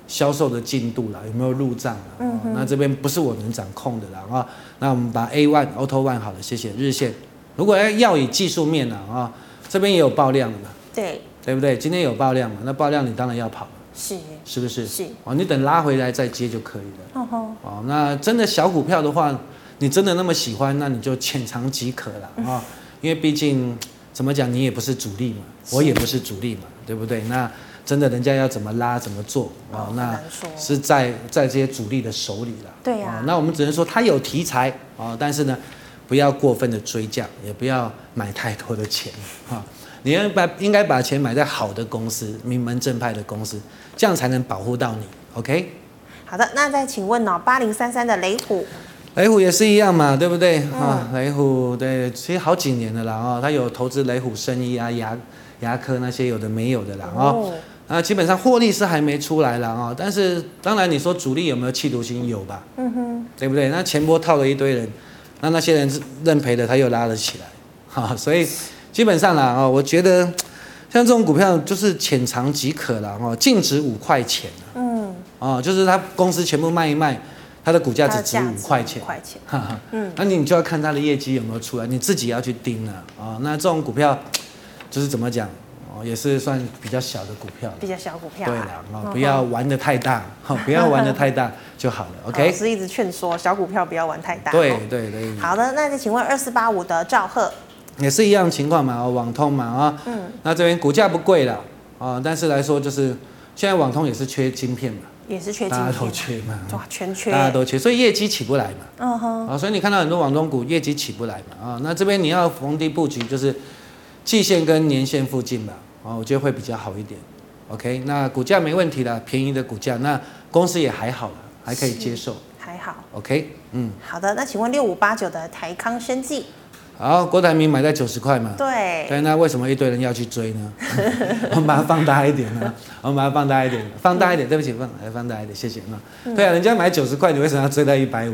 S2: 销售的进度了，有没有入账了？嗯、哼那这边不是我能掌控的了啊。那我们把 A one Auto One 好了，谢谢日线。如果要要以技术面啦啊，这边也有爆量的嘛。对，对不对？今天有爆量嘛？那爆量你当然要跑，是是不是？是哦，你等拉回来再接就可以了。哦吼哦，那真的小股票的话，你真的那么喜欢，那你就浅尝即可了啊。嗯、因为毕竟怎么讲，你也不是主力嘛，我也不是主力嘛，对不对？那。真的，人家要怎么拉怎么做啊？哦、那是在在这些主力的手里了。对呀、啊哦。那我们只能说他有题材啊、哦，但是呢，不要过分的追价，也不要买太多的钱啊、哦。你要把应该把钱买在好的公司、名门正派的公司，这样才能保护到你。OK。好
S1: 的，那再请问哦，八零三三的雷虎，
S2: 雷虎也是一样嘛，对不对啊？雷虎对，其实好几年了啦啊，他有投资雷虎生意啊、牙牙科那些有的没有的啦啊。哦啊，基本上获利是还没出来了啊，但是当然你说主力有没有企图心？有吧？嗯哼，对不对？那前波套了一堆人，那那些人是认赔的，他又拉了起来，哈，所以基本上啦啊，我觉得像这种股票就是浅尝即可了哦，净值五块钱，嗯，哦，就是他公司全部卖一卖，它的股价只值五块钱，块钱，哈哈，嗯，那你就要看它的业绩有没有出来，你自己要去盯了啊，那这种股票就是怎么讲？也是算比较小的股票，
S1: 比较小股票。
S2: 对了，哦，不要玩的太大，哈不要玩的太大就好了。OK。
S1: 老师一直劝说小股票不要玩太大。
S2: 对对对。
S1: 好的，那就请问二四八五的赵赫，
S2: 也是一样情况嘛，网通嘛啊。嗯。那这边股价不贵了啊，但是来说就是现在网通也是缺晶片嘛，
S1: 也是缺晶片，
S2: 大家都缺嘛，
S1: 哇，全缺，
S2: 大家都缺，所以业绩起不来嘛。嗯哼。啊，所以你看到很多网通股业绩起不来嘛啊，那这边你要逢低布局就是季线跟年线附近吧。啊，我觉得会比较好一点，OK，那股价没问题了，便宜的股价，那公司也还好了，还可以接受，
S1: 还好
S2: ，OK，嗯，
S1: 好的，那请问六五八九的台康生技，
S2: 好，郭台铭买在九十块嘛，
S1: 对，
S2: 对，那为什么一堆人要去追呢？我们把它放大一点呢，我们把它放大一点，放大一点，对不起，放来放大一点，谢谢啊，对啊，人家买九十块，你为什么要追到一百五？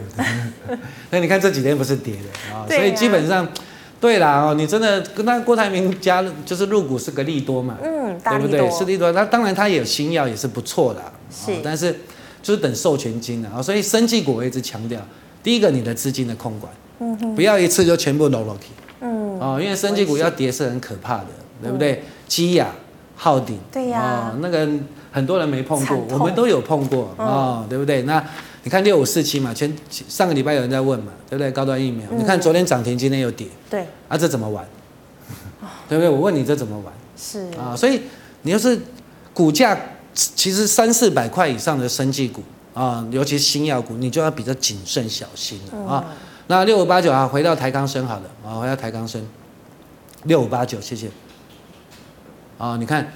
S2: 那你看这几天不是跌的啊，所以基本上。对啦哦，你真的跟那郭台铭加就是入股是个利多嘛，
S1: 嗯，大
S2: 对不对？是利多，那当然他也有新药也是不错的，
S1: 是，
S2: 但是就是等授权金啊，所以生技股我一直强调，第一个你的资金的控管，嗯，不要一次就全部搂落去，嗯，哦，因为生技股要跌是很可怕的，对不对？基亚、浩鼎，
S1: 对呀，
S2: 那个很多人没碰过，我们都有碰过哦，对不对？那。你看六五四七嘛，前上个礼拜有人在问嘛，对不对？高端疫苗，嗯、你看昨天涨停，今天又跌，
S1: 对，
S2: 啊，这怎么玩？对不对？我问你这怎么玩？
S1: 是
S2: 啊，所以你要是股价其实三四百块以上的生技股啊，尤其是新药股，你就要比较谨慎小心了、嗯、啊。那六五八九啊，回到台康生好了啊，回到台康生，六五八九，谢谢。啊，你看。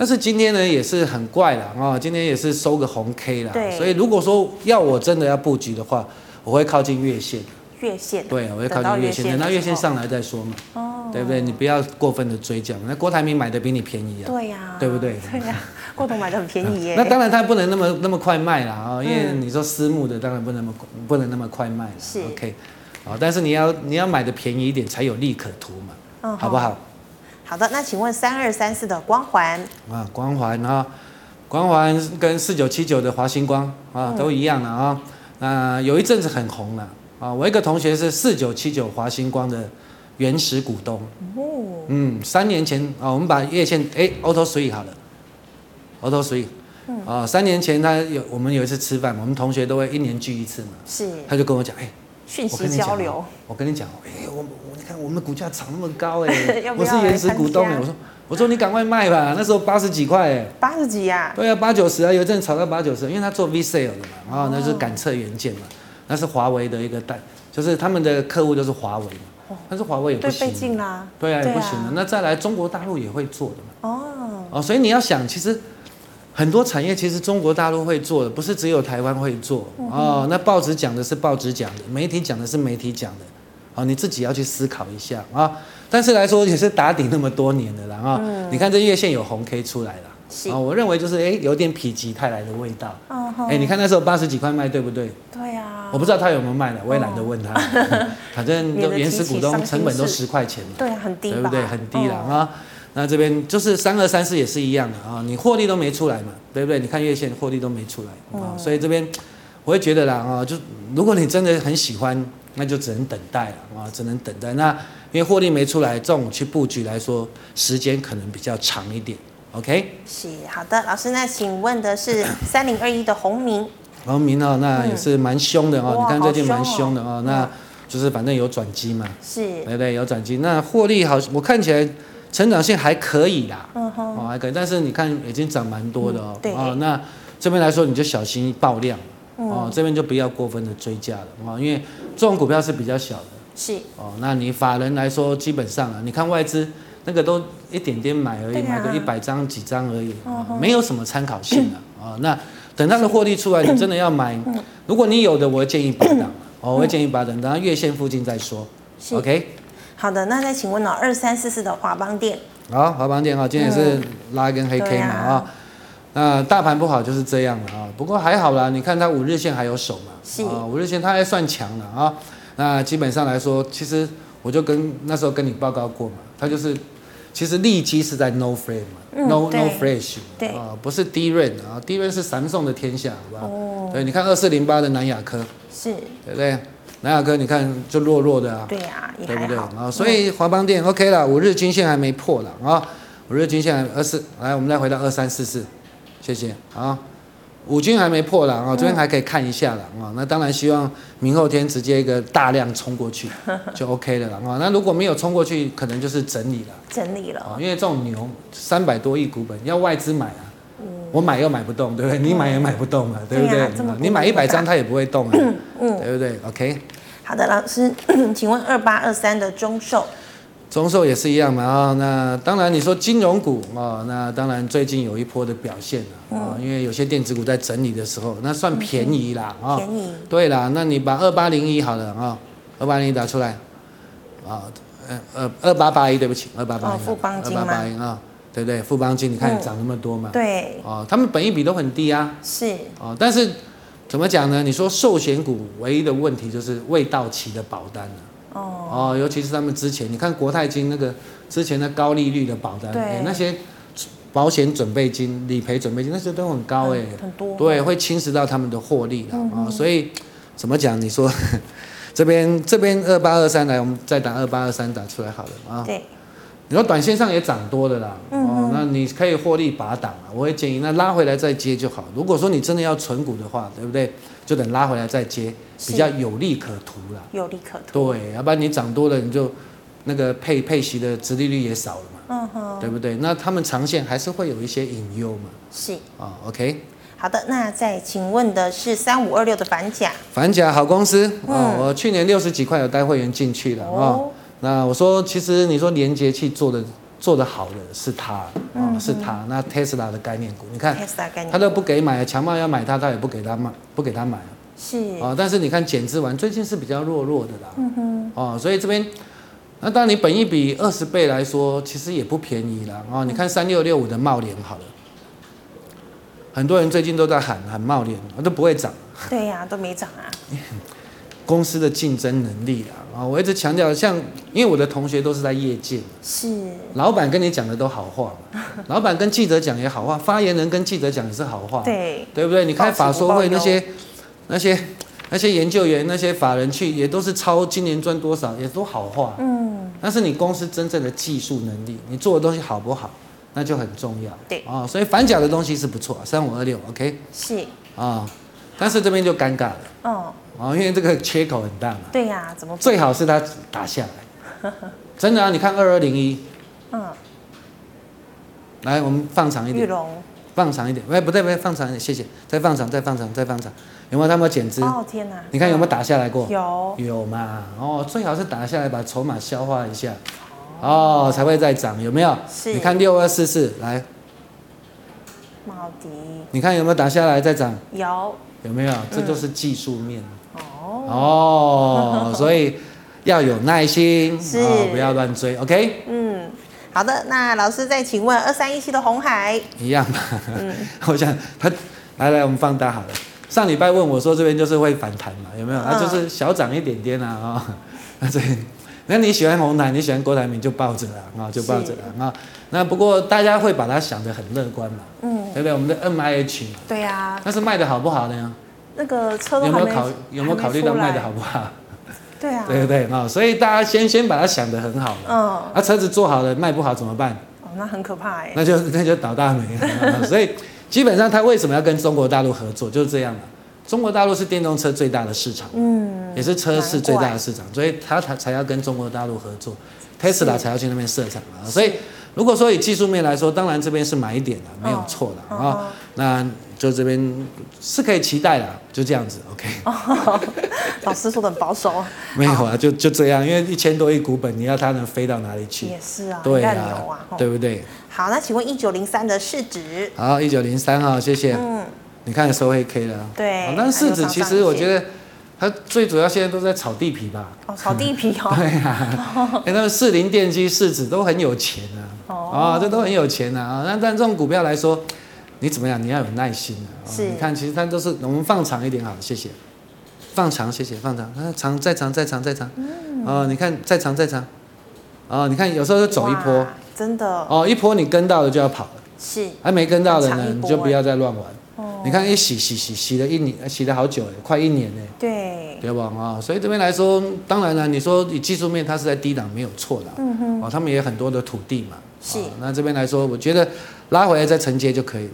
S2: 但是今天呢也是很怪了啊，今天也是收个红 K 了，所以如果说要我真的要布局的话，我会靠近月线。
S1: 月线。
S2: 对，我会靠近月线，等到月线上来再说嘛。哦。对不对？你不要过分的追涨，那郭台铭买的比你便宜啊。
S1: 对呀。
S2: 对不对？
S1: 对呀，郭董买的很便宜耶。
S2: 那当然它不能那么那么快卖了啊，因为你说私募的当然不能那么不能那么快卖。
S1: 是。
S2: OK，啊，但是你要你要买的便宜一点才有利可图嘛，嗯，好不好？
S1: 好的，那请问三二三四的光环
S2: 啊，光环啊，光环跟四九七九的华星光啊、嗯、都一样了啊。那有一阵子很红了啊，我一个同学是四九七九华星光的原始股东。哦。嗯，三年前啊，我们把月线哎，Auto Three 好了，Auto Three。嗯。啊，三年前他有我们有一次吃饭，我们同学都会一年聚一次嘛。
S1: 是。
S2: 他就跟我讲，哎。
S1: 讯息交流，
S2: 我跟你讲，哎，我我你看我们的股价涨那么高哎，我是原始股东哎，我说我说你赶快卖吧，那时候八十几块哎，
S1: 八十几呀？
S2: 对啊，八九十啊，有一阵炒到八九十，因为他做 VCSEL 的嘛，然后那是感测元件嘛，那是华为的一个代，就是他们的客户就是华为嘛，但是华为也不行啦，对啊，也不行了，那再来中国大陆也会做的嘛，哦哦，所以你要想，其实。很多产业其实中国大陆会做的，不是只有台湾会做哦。那报纸讲的是报纸讲的，媒体讲的是媒体讲的，哦，你自己要去思考一下啊。但是来说也是打底那么多年的了啊。你看这月线有红 K 出来了，啊，我认为就是哎有点否极泰来的味道。哎，你看那时候八十几块卖对不对？
S1: 对呀。
S2: 我不知道他有没有卖了，我也懒得问他。反正原始股东成本都十块钱，
S1: 对，很低，
S2: 对不对？很低了啊。那这边就是三二三四也是一样的啊，你获利都没出来嘛，对不对？你看月线获利都没出来啊，嗯、所以这边我会觉得啦啊，就如果你真的很喜欢，那就只能等待了啊，只能等待。那因为获利没出来，这种去布局来说，时间可能比较长一点。OK？
S1: 是好的，老师，那请问的是 三零二一的红明。
S2: 红明哦，那也是蛮凶的哦，嗯、你看最近蛮凶的哦，那就是反正有转机嘛，
S1: 是，
S2: 对不对？有转机，那获利好，我看起来。成长性还可以啦，哦还可以，但是你看已经涨蛮多的哦，哦那这边来说你就小心爆量，哦这边就不要过分的追加了，哦因为这种股票是比较小的，
S1: 是，
S2: 哦那你法人来说基本上啊，你看外资那个都一点点买而已，买个一百张几张而已，没有什么参考性的，啊那等它的获利出来，你真的要买，如果你有的，我会建议把等，哦我会建议把等，等到月线附近再说，OK。
S1: 好的，那再请问哦？二三四四的华邦店，
S2: 好，华邦店啊，今天也是拉一根黑 K 嘛啊，那大盘不好就是这样了啊。不过还好啦，你看它五日线还有守嘛，是啊，五日线它还算强了啊。那基本上来说，其实我就跟那时候跟你报告过嘛，它就是其实利基是在 no frame 嘛，no no fresh 对啊，不是低润啊，低润是三送的天下，好？哦，对，你看二四零八的南亚科是，对不对？南亚科，你看就弱弱的啊，
S1: 对呀，
S2: 对不对？啊？所以华邦电 OK 了，五日均线还没破了啊，五日均线还二四，来我们再回到二三四四，谢谢啊，五均还没破了啊，这边还可以看一下了啊，那当然希望明后天直接一个大量冲过去 就 OK 了啊，那如果没有冲过去，可能就是整理了，
S1: 整理了。啊，
S2: 因为这种牛三百多亿股本要外资买啊，我买又买不动，对不对？你买也买不动啊，对不对？你买一百张它也不会动啊，对不对？OK。
S1: 好的，老师，请问二八二三的中寿，
S2: 中寿也是一样嘛啊？那当然，你说金融股啊，那当然最近有一波的表现了啊，因为有些电子股在整理的时候，那算便宜啦啊。便宜。对啦，那你把二八零一好了啊，二八零一打出来啊，呃二八八一，对不起，二八八一。富邦金？二八八一啊，对不对？富邦金，你看涨那么多嘛？
S1: 对。
S2: 啊，他们本益比都很低啊。
S1: 是。
S2: 啊，但是。怎么讲呢？你说寿险股唯一的问题就是未到期的保单了
S1: 哦
S2: 哦，尤其是他们之前，你看国泰金那个之前的高利率的保单，那些保险准备金、理赔准备金那些都很高哎，
S1: 很多，
S2: 对，会侵蚀到他们的获利了啊、哦。所以怎么讲？你说 这边这边二八二三来，我们再打二八二三打出来好了啊。
S1: 对。
S2: 你说短线上也涨多的啦，
S1: 嗯、
S2: 哦，那你可以获利拔档啊。我会建议那拉回来再接就好。如果说你真的要存股的话，对不对？就等拉回来再接，比较有利可图啦。
S1: 有利可图。
S2: 对，要不然你涨多了，你就那个配配息的殖利率也少了嘛。
S1: 嗯哼。对
S2: 不对？那他们长线还是会有一些隐忧嘛。
S1: 是。
S2: 啊、哦，OK。
S1: 好的，那再请问的是三五二六的反甲。
S2: 反甲好公司，嗯、哦，我去年六十几块有带会员进去了啊。哦那我说，其实你说连接器做的做的好的是它啊、嗯哦，是它。那 Tesla 的概念股，你看，他都不给买，强茂要买它，他也不给他买，不给他买。
S1: 是
S2: 啊、哦，但是你看减资完，最近是比较弱弱的啦。
S1: 嗯哼。
S2: 哦，所以这边，那当然你本一比二十倍来说，其实也不便宜啦。哦，你看三六六五的茂联好了，很多人最近都在喊喊茂联，都不会涨。
S1: 对呀、啊，都没涨啊。
S2: 公司的竞争能力啊，啊，我一直强调，像因为我的同学都是在业界，
S1: 是。
S2: 老板跟你讲的都好话嘛，老板跟记者讲也好话，发言人跟记者讲也是好话，
S1: 对，
S2: 对不对？你开法说会那些那些那些研究员那些法人去，也都是抄今年赚多少，也都好话，
S1: 嗯，
S2: 但是你公司真正的技术能力，你做的东西好不好，那就很重要，
S1: 对。
S2: 啊，所以反假的东西是不错，三五二六，OK，
S1: 是。
S2: 啊，但是这边就尴尬了，
S1: 哦。
S2: 哦，因为这个缺口很大嘛。
S1: 对呀、啊，怎么
S2: 最好是它打下来？真的啊，你看二二零一，
S1: 嗯，
S2: 来，我们放长一
S1: 点，
S2: 放长一点，喂，不对不对，放长一点，谢谢，再放长，再放长，再放长，有没有他们减资？
S1: 哦天哪，
S2: 你看有没有打下来过？
S1: 有，
S2: 有嘛？哦，最好是打下来，把筹码消化一下，哦，才会再涨，有没有？
S1: 是。
S2: 你看六二四四，来，
S1: 茂迪，
S2: 你看有没有打下来再涨？
S1: 有，
S2: 有没有？这都是技术面。
S1: 嗯
S2: 哦，所以要有耐心，
S1: 是、
S2: 哦，不要乱追，OK？
S1: 嗯，好的，那老师再请问二三一七的红海
S2: 一样吧？嗯，我想他来来，我们放大好了。上礼拜问我说这边就是会反弹嘛，有没有？啊，就是小涨一点点啊，啊、哦，那这那你喜欢红海，你喜欢郭台铭就抱着了啊，就抱着了啊、哦。那不过大家会把它想得很乐观嘛，嗯，对不对？我们的 MIH 嘛，
S1: 对呀、啊，
S2: 但是卖的好不好呢？
S1: 那个车有
S2: 没有考有没有考虑到卖的好不好？
S1: 对啊，
S2: 对不对啊？所以大家先先把它想得很好了。嗯。那、啊、车子做好了卖不好怎么办？
S1: 哦，那很可怕哎。
S2: 那就 那就倒大霉了。所以基本上他为什么要跟中国大陆合作？就是这样嘛。中国大陆是电动车最大的市场，嗯，也是车市最大的市场，所以他才才要跟中国大陆合作，Tesla 才要去那边设厂啊。所以如果说以技术面来说，当然这边是买点的，没有错的啊。哦、那。就这边是可以期待的，就这样子，OK。
S1: 哦、老师说的很保守。
S2: 没有啊，就就这样，因为一千多亿股本，你要它能飞到哪里去？
S1: 也是啊，
S2: 对啊，
S1: 啊
S2: 对不对？
S1: 好，那请问一九零三的市值？
S2: 好，一九零三啊，谢谢。嗯，你看收黑 K 了。
S1: 对。
S2: 那市值其实我觉得，它最主要现在都在炒地皮吧？
S1: 哦，炒地皮 哦。
S2: 对啊，因为他们士林电机市值都很有钱啊。哦。啊，这都很有钱啊。那但这种股票来说。你怎么样？你要有耐心啊！是，你看，其实它都是我们放长一点好，谢谢。放长，谢谢，放长，啊，长再长再长再长。嗯。哦，你看再长再长。哦，你看有时候就走一波。
S1: 真的。
S2: 哦，一波你跟到了就要跑了。
S1: 是。
S2: 还没跟到的呢，你就不要再乱玩。哦。你看一洗洗洗洗了一年，洗了好久，快一年呢。对。对吧？啊，所以这边来说，当然了，你说以技术面它是在低档没有错的。嗯哼。哦，他们也有很多的土地嘛。是。那这边来说，我觉得拉回来再承接就可以了。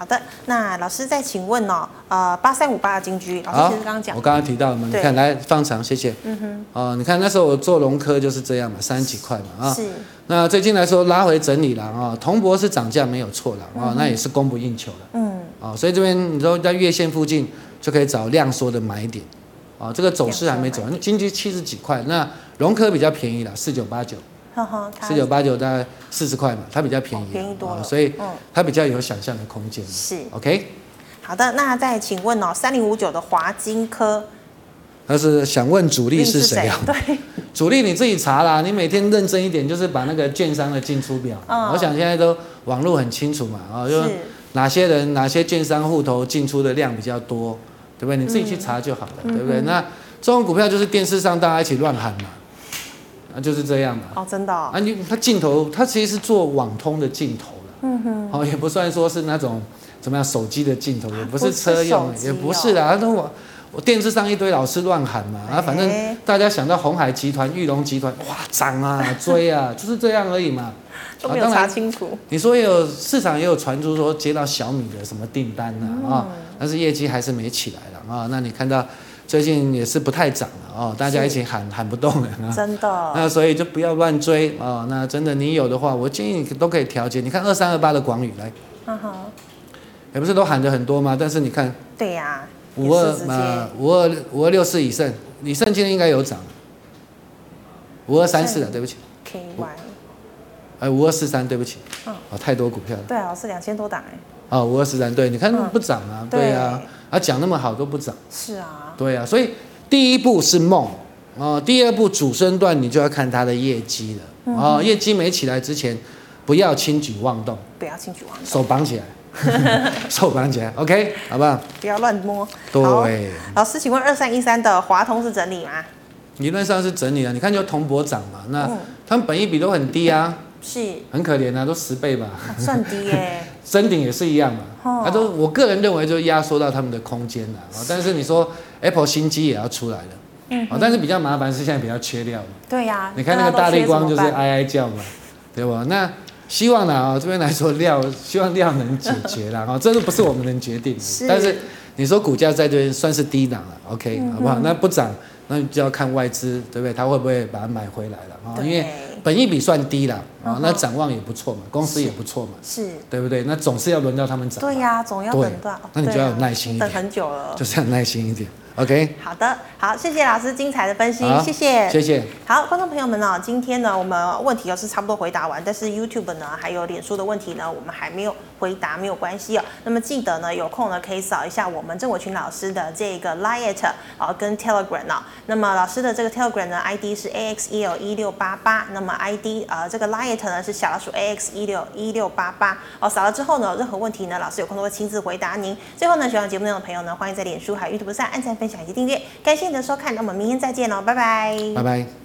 S1: 好的，那老师再请问哦，呃，八三五八的金居，老师其实刚刚讲，
S2: 我刚刚提到了嘛，你看来放长，谢谢。嗯哼。哦、呃，你看那时候我做龙科就是这样嘛，三十几块嘛啊。是。那最近来说拉回整理了啊，铜箔是涨价没有错了啊，那也是供不应求了。嗯。啊，所以这边你说在月线附近就可以找量缩的买点，啊，这个走势还没走，完金居七十几块，那龙科比较便宜了，四九八九。四九八九大概四十块嘛，它比较便宜，
S1: 便宜多了，
S2: 所以它比较有想象的空间。是，OK。
S1: 好的，那再请问哦，三零五九的华金科，
S2: 他是想问主力是谁啊？对，主力你自己查啦，你每天认真一点，就是把那个券商的进出表。我想现在都网络很清楚嘛，啊，就哪些人哪些券商户头进出的量比较多，对不对？你自己去查就好了，对不对？那这种股票就是电视上大家一起乱喊嘛，啊，就是这样嘛。
S1: 哦，真的、哦。
S2: 啊，你它镜头，它其实是做网通的镜头了。嗯哼。哦，也不算说是那种怎么样手机的镜头，也不是车用，哦、也不是的。啊，都我我电视上一堆老师乱喊嘛，啊，反正大家想到鸿海集团、玉龙集团，哇，涨啊，追啊，就是这样而已嘛。
S1: 都没有查清楚。
S2: 你说也有市场也有传出说接到小米的什么订单呢啊、嗯哦，但是业绩还是没起来了啊、哦。那你看到最近也是不太涨了哦，大家一起喊 喊不动了啊。
S1: 真的。
S2: 那所以就不要乱追啊、哦。那真的你有的话，我建议你都可以调节。你看二三二八的广宇来，嗯哼，也不是都喊的很多吗？但是你看，
S1: 对呀、啊，
S2: 五二嘛，五二五二六四以盛，以盛今天应该有涨，五二三四了，对不起。
S1: K Y。
S2: 哎，五二四三，对不起，哦，太多股票了。
S1: 对啊，是两千多档哎。
S2: 哦，五二四三，对，你看不涨啊，对啊，啊讲那么好都不涨。
S1: 是啊。
S2: 对啊，所以第一步是梦，哦，第二步主升段你就要看它的业绩了，哦，业绩没起来之前，不要轻举妄动。
S1: 不要轻举妄动。
S2: 手绑起来，手绑起来，OK，好不好？
S1: 不要乱摸。
S2: 对。
S1: 老师，请问二三一三的华通是整理吗？
S2: 理论上是整理啊，你看就铜箔涨嘛，那他们本益比都很低啊。
S1: 是
S2: 很可怜啊，都十倍吧，
S1: 哦、算低耶。
S2: 深鼎也是一样嘛，他、哦啊、都我个人认为就压缩到他们的空间了。是但是你说 Apple 新机也要出来了，嗯哼，但是比较麻烦是现在比较缺料。
S1: 对呀、啊，
S2: 你看那个大立光就是哀哀叫嘛，对吧？那希望呢啊这边来说料，希望料能解决啦啊，这个不是我们能决定的。是但是你说股价在这边算是低档了，OK，、嗯、好不好？那不涨，那就要看外资对不对？他会不会把它买回来了啊？对因为。本益比算低了啊，那展望也不错嘛，公司也不错嘛，是，对不对？那总是要轮到他们涨。
S1: 对呀，总要等到。
S2: 那你就要有耐心一点。
S1: 等很久了。
S2: 就是要耐心一点。OK，
S1: 好的，好，谢谢老师精彩的分析，谢谢，
S2: 谢谢。
S1: 好，观众朋友们呢，今天呢，我们问题又是差不多回答完，但是 YouTube 呢，还有脸书的问题呢，我们还没有回答，没有关系哦。那么记得呢，有空呢，可以扫一下我们郑伟群老师的这个 Lite 啊，跟 Telegram 啊。那么老师的这个 Telegram 呢，ID 是 AXEL 一六八八，那么 ID 呃这个 Lite 呢是小老鼠 AX 一六一六八八哦。扫了之后呢，任何问题呢，老师有空都会亲自回答您。最后呢，喜欢节目内容的朋友呢，欢迎在脸书还有 YouTube 上按赞、分享以及订阅。感谢你的收看，那我们明天再见喽，拜拜，
S2: 拜拜。